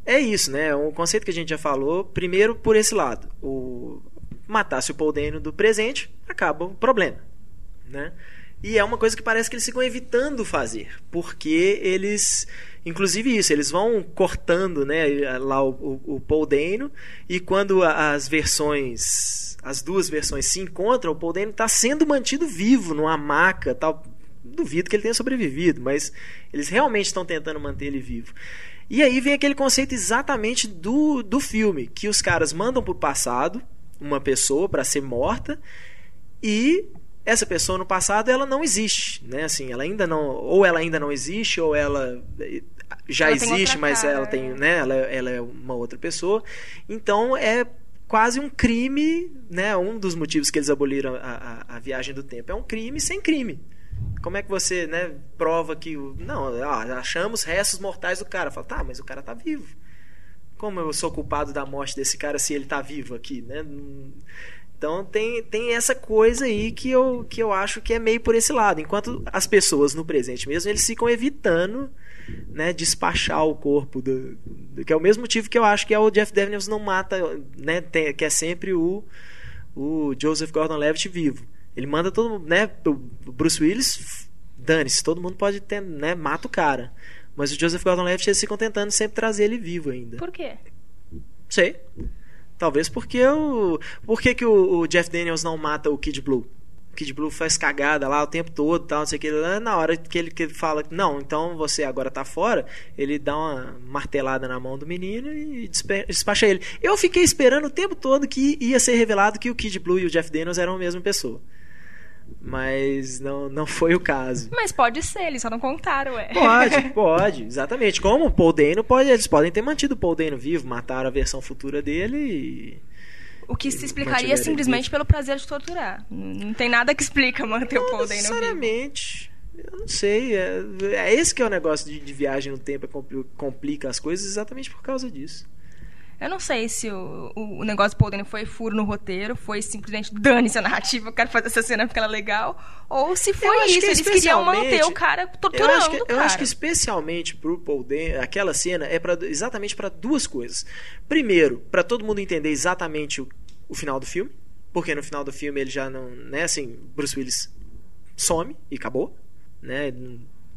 é isso, né? É um conceito que a gente já falou. Primeiro por esse lado, o matasse o Paul Dano do presente, acaba o problema, né? E é uma coisa que parece que eles ficam evitando fazer, porque eles, inclusive isso, eles vão cortando, né, lá o, o, o Paul Dano, e quando as versões, as duas versões se encontram, o Paul Dano está sendo mantido vivo numa maca, tal. Duvido que ele tenha sobrevivido, mas eles realmente estão tentando manter ele vivo. E aí vem aquele conceito exatamente do, do filme, que os caras mandam pro passado uma pessoa para ser morta e essa pessoa no passado ela não existe, né? Assim, ela ainda não, ou ela ainda não existe, ou ela eh, já Ela existe, mas cara, ela tem, é. né? Ela, ela é uma outra pessoa. Então é quase um crime, né? Um dos motivos que eles aboliram a, a, a viagem do tempo é um crime sem crime. Como é que você, né, prova que não, ah, achamos restos mortais do cara? Fala, tá, mas o cara tá vivo. Como eu sou culpado da morte desse cara se ele tá vivo aqui, né? Então tem, tem essa coisa aí que eu, que eu acho que é meio por esse lado. Enquanto as pessoas no presente mesmo, eles ficam evitando né, despachar o corpo do, do- que é o mesmo motivo que eu acho que é o Jeff Daniels não mata, né, tem- que é sempre o, o Joseph Gordon-Levitt vivo. Ele manda todo mundo, né, o Bruce Willis, dane-se, todo mundo pode ter, né, mata o cara. Mas o Joseph Gordon-Levitt eles ficam tentando sempre trazer ele vivo ainda. Por quê? Sei. Talvez porque o. Por que, que o, o Jeff Daniels não mata o Kid Blue? Kid Blue faz cagada lá o tempo todo, tal, não sei o que. Na hora que ele, que ele fala, não, então você agora tá fora, ele dá uma martelada na mão do menino e despacha ele. Eu fiquei esperando o tempo todo que ia ser revelado que o Kid Blue e o Jeff Daniels eram a mesma pessoa. Mas não, não foi o caso. Mas pode ser, eles só não contaram, ué. Pode, pode, exatamente. Como o Paul Dano pode, eles podem ter mantido o Paul Dano vivo, mataram a versão futura dele e. O que se explicaria simplesmente vivo. pelo prazer de torturar. Não tem nada que explica manter o Não Paul Dano vivo. necessariamente. Eu não sei. É, é esse que é o negócio de, de viagem no tempo, é compli- complica as coisas exatamente por causa disso. Eu não sei se o, o, o negócio do Paul Dano foi furo no roteiro, foi simplesmente dane-se a narrativa, eu quero fazer essa cena porque ela é legal, ou se Eu foi isso, que eles queriam manter o cara Eu torturando acho, que, eu cara. acho que especialmente pro Paul Dano, aquela cena é pra, exatamente para duas coisas. Primeiro, para todo mundo entender exatamente o, o final do filme, porque no final do filme ele já não, né, assim, Bruce Willis some e acabou, né?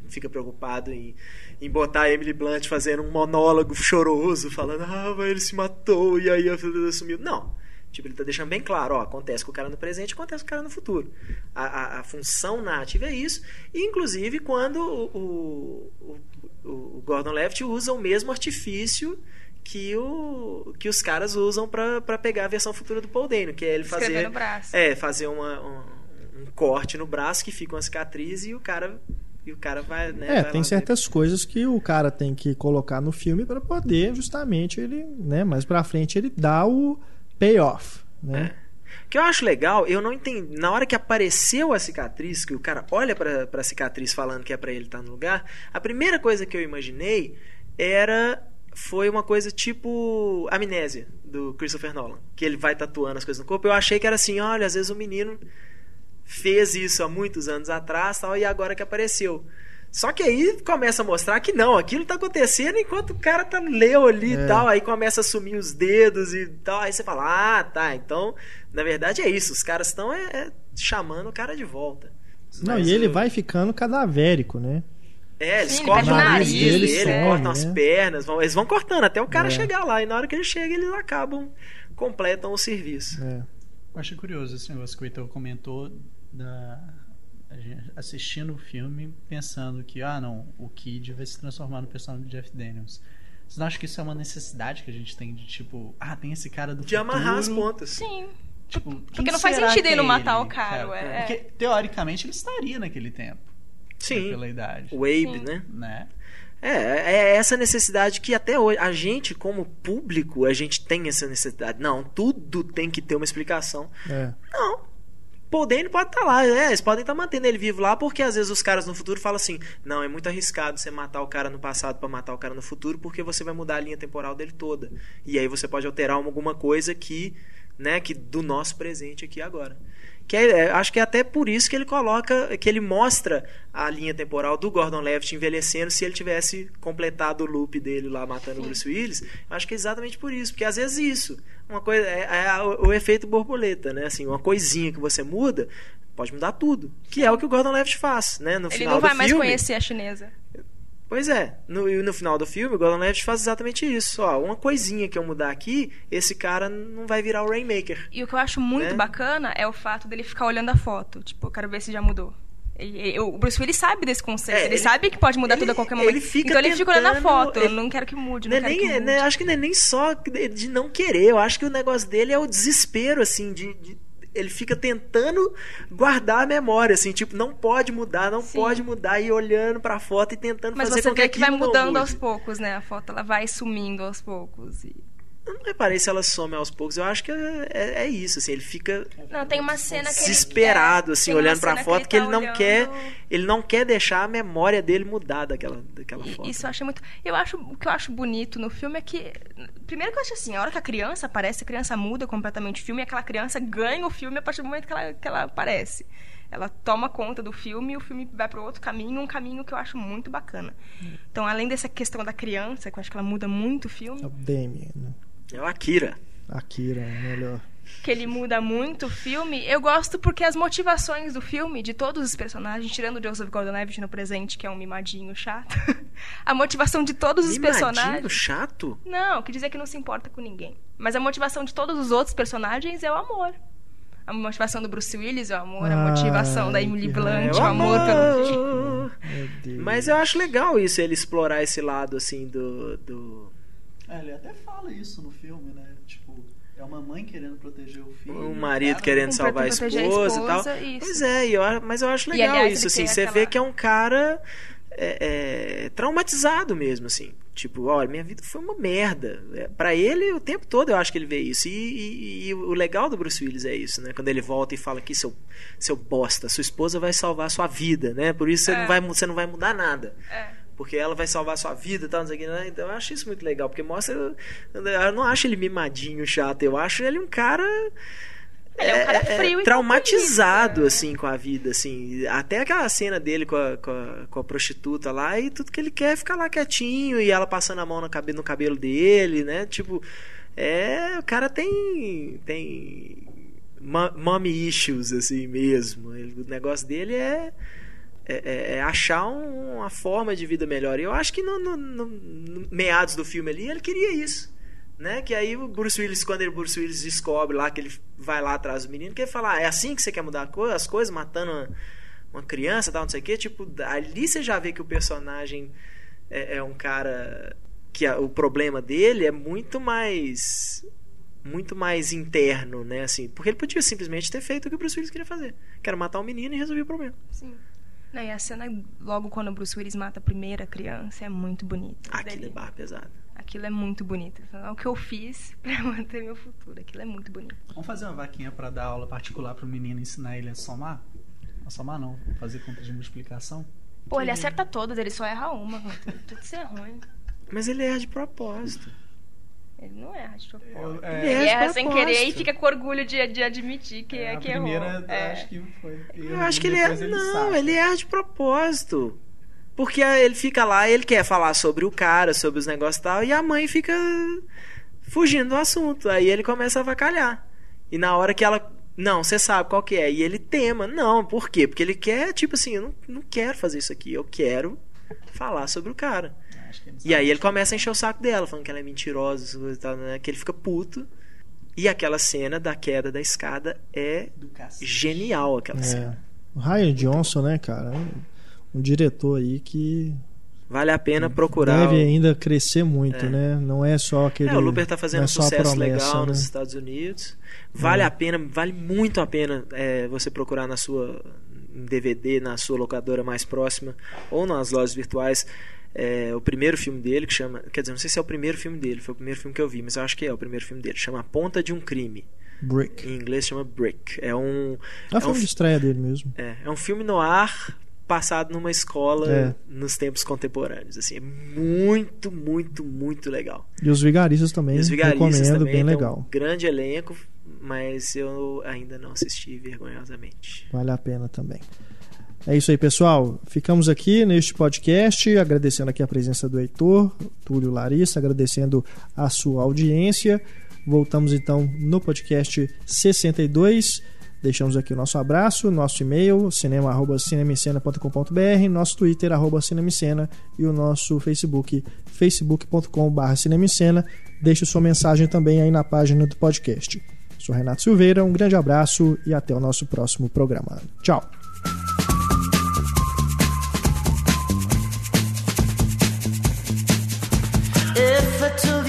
Fica preocupado em, em botar a Emily Blunt fazendo um monólogo choroso, falando, ah, mas ele se matou e aí a vida sumiu. Não. Tipo, ele tá deixando bem claro, ó, acontece com o cara no presente, acontece com o cara no futuro. A, a, a função narrativa é isso. E, inclusive, quando o, o, o, Gordon Levitt usa o mesmo artifício que, o, que os caras usam para pegar a versão futura do Paul Dano, que é ele Escrever fazer no braço. é, fazer uma, um, um corte no braço que fica uma cicatriz e o cara E o cara vai, né? É, vai tem certas coisas que o cara tem que colocar no filme para poder justamente ele, né, mais pra frente ele dá o payoff, né? O que eu acho legal, eu não entendi. Na hora que apareceu a cicatriz, que o cara olha pra, pra cicatriz falando que é pra ele estar no lugar, a primeira coisa que eu imaginei era. Foi uma coisa tipo amnésia do Christopher Nolan. Que ele vai tatuando as coisas no corpo. Eu achei que era assim: olha, às vezes o menino fez isso há muitos anos atrás tal, e agora que apareceu. Só que aí começa a mostrar que não, aquilo tá acontecendo enquanto o cara tá leu ali É. e tal, aí começa a sumir os dedos e tal, aí você fala, ah, tá, então, na verdade é isso, os caras estão é, é, chamando o cara de volta. Não, Mas e ele eu- vai ficando cadavérico, né? É, eles Sim, cortam o nariz, nariz dele, ele some, cortam as né? pernas, vão, eles vão cortando até o cara É. chegar lá, e na hora que ele chega, eles acabam, completam o serviço. É. Eu acho curioso esse negócio que o Heitor comentou da a gente assistindo o filme pensando que ah não o Kid vai se transformar no personagem do Jeff Daniels vocês não acham que isso é uma necessidade que a gente tem de tipo ah tem esse cara do De amarrar as futuro, pontas. Sim. tipo, Porque quem não faz sentido ele não matar ele, o cara, ué, é. porque teoricamente ele estaria naquele tempo né, Sim, pela idade o Abe, Sim. né? né É, é essa necessidade que até hoje, a gente, como público, a gente tem essa necessidade. Não, tudo tem que ter uma explicação. É. Não. Paul Dano pode estar lá, né? Eles podem estar mantendo ele vivo lá, porque às vezes os caras no futuro falam assim: não, é muito arriscado você matar o cara no passado pra matar o cara no futuro, porque você vai mudar a linha temporal dele toda. E aí você pode alterar alguma coisa que, né, que do nosso presente aqui agora. Que é, é, acho que é até por isso que ele coloca, que ele mostra a linha temporal do Gordon Levitt envelhecendo se ele tivesse completado o loop dele lá matando o Bruce Willis. Acho que é exatamente por isso, porque às vezes isso, uma coisa é, é o, o efeito borboleta, né? Assim, uma coisinha que você muda pode mudar tudo, que é o que o Gordon Levitt faz, né? No Ele final não vai do mais filme, conhecer a chinesa. Pois é, no, e no final do filme, o Gordon Levitt faz exatamente isso. Ó, uma coisinha que eu mudar aqui, esse cara não vai virar o Rainmaker. E o que eu acho muito Né? bacana é o fato dele ficar olhando a foto. Tipo, eu quero ver se já mudou. O Bruce Willis sabe desse conceito. É, ele, ele- sabe que pode mudar ele- tudo a qualquer momento. ele fica então ele fica olhando a foto. Eu ele- não quero que mude, Não não, é quero nem, que mude. né, acho que não é nem só de não querer. Eu acho que o negócio dele é o desespero, assim, de. de- ele fica tentando guardar a memória, assim, tipo, não pode mudar, não Sim. pode mudar, e olhando pra foto e tentando Mas fazer você com que vê que vai mudando aos poucos, né? A foto ela vai sumindo aos poucos. E... Eu não reparei se ela some aos poucos. Eu acho que é, é- é isso, assim, ele fica Não, tem uma cena que ele- desesperado, é, assim, tem uma olhando pra cena foto, que ele, tá não olhando- quer. Ele não quer deixar a memória dele mudar daquela, daquela foto. Isso eu achei muito. Eu acho o que eu acho bonito no filme é que primeiro que eu acho assim, a hora que a criança aparece, a criança muda completamente o filme, e aquela criança ganha o filme a partir do momento que ela, que ela aparece. Ela toma conta do filme e o filme vai para outro caminho, um caminho que eu acho muito bacana. Então, além dessa questão da criança, que eu acho que ela muda muito o filme, É o Damien, né? É o Akira. Akira, é melhor. que ele muda muito o filme, eu gosto porque as motivações do filme, de todos os personagens, tirando o Joseph Gordon-Levitt no presente, que é um mimadinho chato, a motivação de todos os Mimadinho personagens... chato? Não, que dizer que não se importa com ninguém. Mas a motivação de todos os outros personagens é o amor. A motivação do Bruce Willis é o amor, a Ai, motivação da Emily Blunt, É o amor pelo. amor. Meu Deus. Mas eu acho legal isso, ele explorar esse lado, assim, do... do... É, ele até fala isso no filme né tipo é uma mãe querendo proteger o filho O marido cara- querendo salvar a proteger a esposa, e tal. esposa, isso. Pois é, e eu, mas eu acho E, legal aliás, isso, assim. Você aquela- vê que é um cara é, é, traumatizado mesmo, assim. Tipo, olha, minha vida foi uma merda. É, Pra ele, o tempo todo eu acho que ele vê isso. E, e- e o legal do Bruce Willis é isso, né? Quando ele volta e fala que seu, seu bosta, sua esposa vai salvar a sua vida, né? Por isso você, É. não, vai, mu- você não vai mudar nada. É. Porque ela vai salvar a sua vida e tal, não sei o que, né? Então eu acho isso muito legal, porque mostra. Eu não acho ele mimadinho, chato, eu acho ele um cara. Ele é um cara frio e traumatizado calculista. assim com a vida assim até aquela cena dele com a, com, a, com a prostituta lá e tudo que ele quer é ficar lá quietinho e ela passando a mão no cabelo, no cabelo dele né tipo é o cara tem tem mo- mommy issues assim mesmo o negócio dele é é, é- é achar um- uma forma de vida melhor. E eu acho que no, no- no- meados do filme ali ele queria isso. Né? Que aí o Bruce Willis, quando ele, Bruce Willis descobre lá que ele vai lá atrás do menino, que ele fala: ah, é assim que você quer mudar as coisas, matando uma, uma criança tal, não sei o quê. Tipo, ali você já vê que o personagem é, é um cara que a- o problema dele é muito mais muito mais interno, né, assim, porque ele podia simplesmente ter feito o que o Bruce Willis queria fazer, que era matar o menino e resolver o problema. Sim. Não, e a cena, logo quando o Bruce Willis mata a primeira criança, é muito bonita. Aquilo é barra pesada. Aquilo é muito bonito. É o que eu fiz pra manter meu futuro. Aquilo é muito bonito. Vamos fazer uma vaquinha pra dar aula particular pro menino ensinar ele a somar? A somar não, fazer conta de multiplicação. Pô, ele acerta todas, ele só erra uma. Tudo, tudo isso é ruim. Mas ele erra de propósito. Ele não erra de propósito. Eu- Ele é, erra Ele erra sem querer e fica com orgulho de, de admitir que, é, é, a que errou. primeira, É. acho que foi. Eu acho que ele erra. Não, saca. ele erra de propósito. Porque ele fica lá, ele quer falar sobre o cara, sobre os negócios e tal, e a mãe fica fugindo do assunto. Aí ele começa a avacalhar. E na hora que ela. Não, você sabe qual que é. E ele tema. Não, por quê? Porque ele quer, tipo assim, eu não, não quero fazer isso aqui. Eu quero falar sobre o cara. E aí ele começa a encher o saco dela, falando que ela é mentirosa, e tal, né? que ele fica puto. E aquela cena da queda da escada é genial, aquela cena. É. O Ryan Johnson, né, cara? Um diretor aí que Vale a pena procurar. deve ainda crescer muito, É. né? Não é só aquele. É, o Looper tá fazendo um é sucesso promessa, legal né? nos Estados Unidos. Vale a pena, vale muito a pena é, você procurar na sua em DVD, na sua locadora mais próxima ou nas lojas virtuais. É, o primeiro filme dele, que chama. Quer dizer, não sei se é o primeiro filme dele, foi o primeiro filme que eu vi, mas eu acho que é o primeiro filme dele. Chama A Ponta de um Crime. Brick. Em inglês chama Brick. É um. É é um filme de estreia dele mesmo. É, é um filme no ar passado numa escola É. nos tempos contemporâneos. Assim, é muito, muito, muito legal. E os Vigaristas também. E os Vigaristas recomendo, também bem legal. um grande elenco, mas eu ainda não assisti vergonhosamente. Vale a pena também. É isso aí, pessoal. Ficamos aqui neste podcast, agradecendo aqui a presença do Heitor, Túlio Larissa, agradecendo a sua audiência. Voltamos então no podcast 62. Deixamos aqui o nosso abraço, nosso e-mail, cinema.cinemicena.com.br, nosso Twitter, arroba cinemicena e o nosso Facebook, facebook.com.br cinemicena. Deixe sua mensagem também aí na página do podcast. Sou Renato Silveira, um grande abraço e até o nosso próximo programa. Tchau! to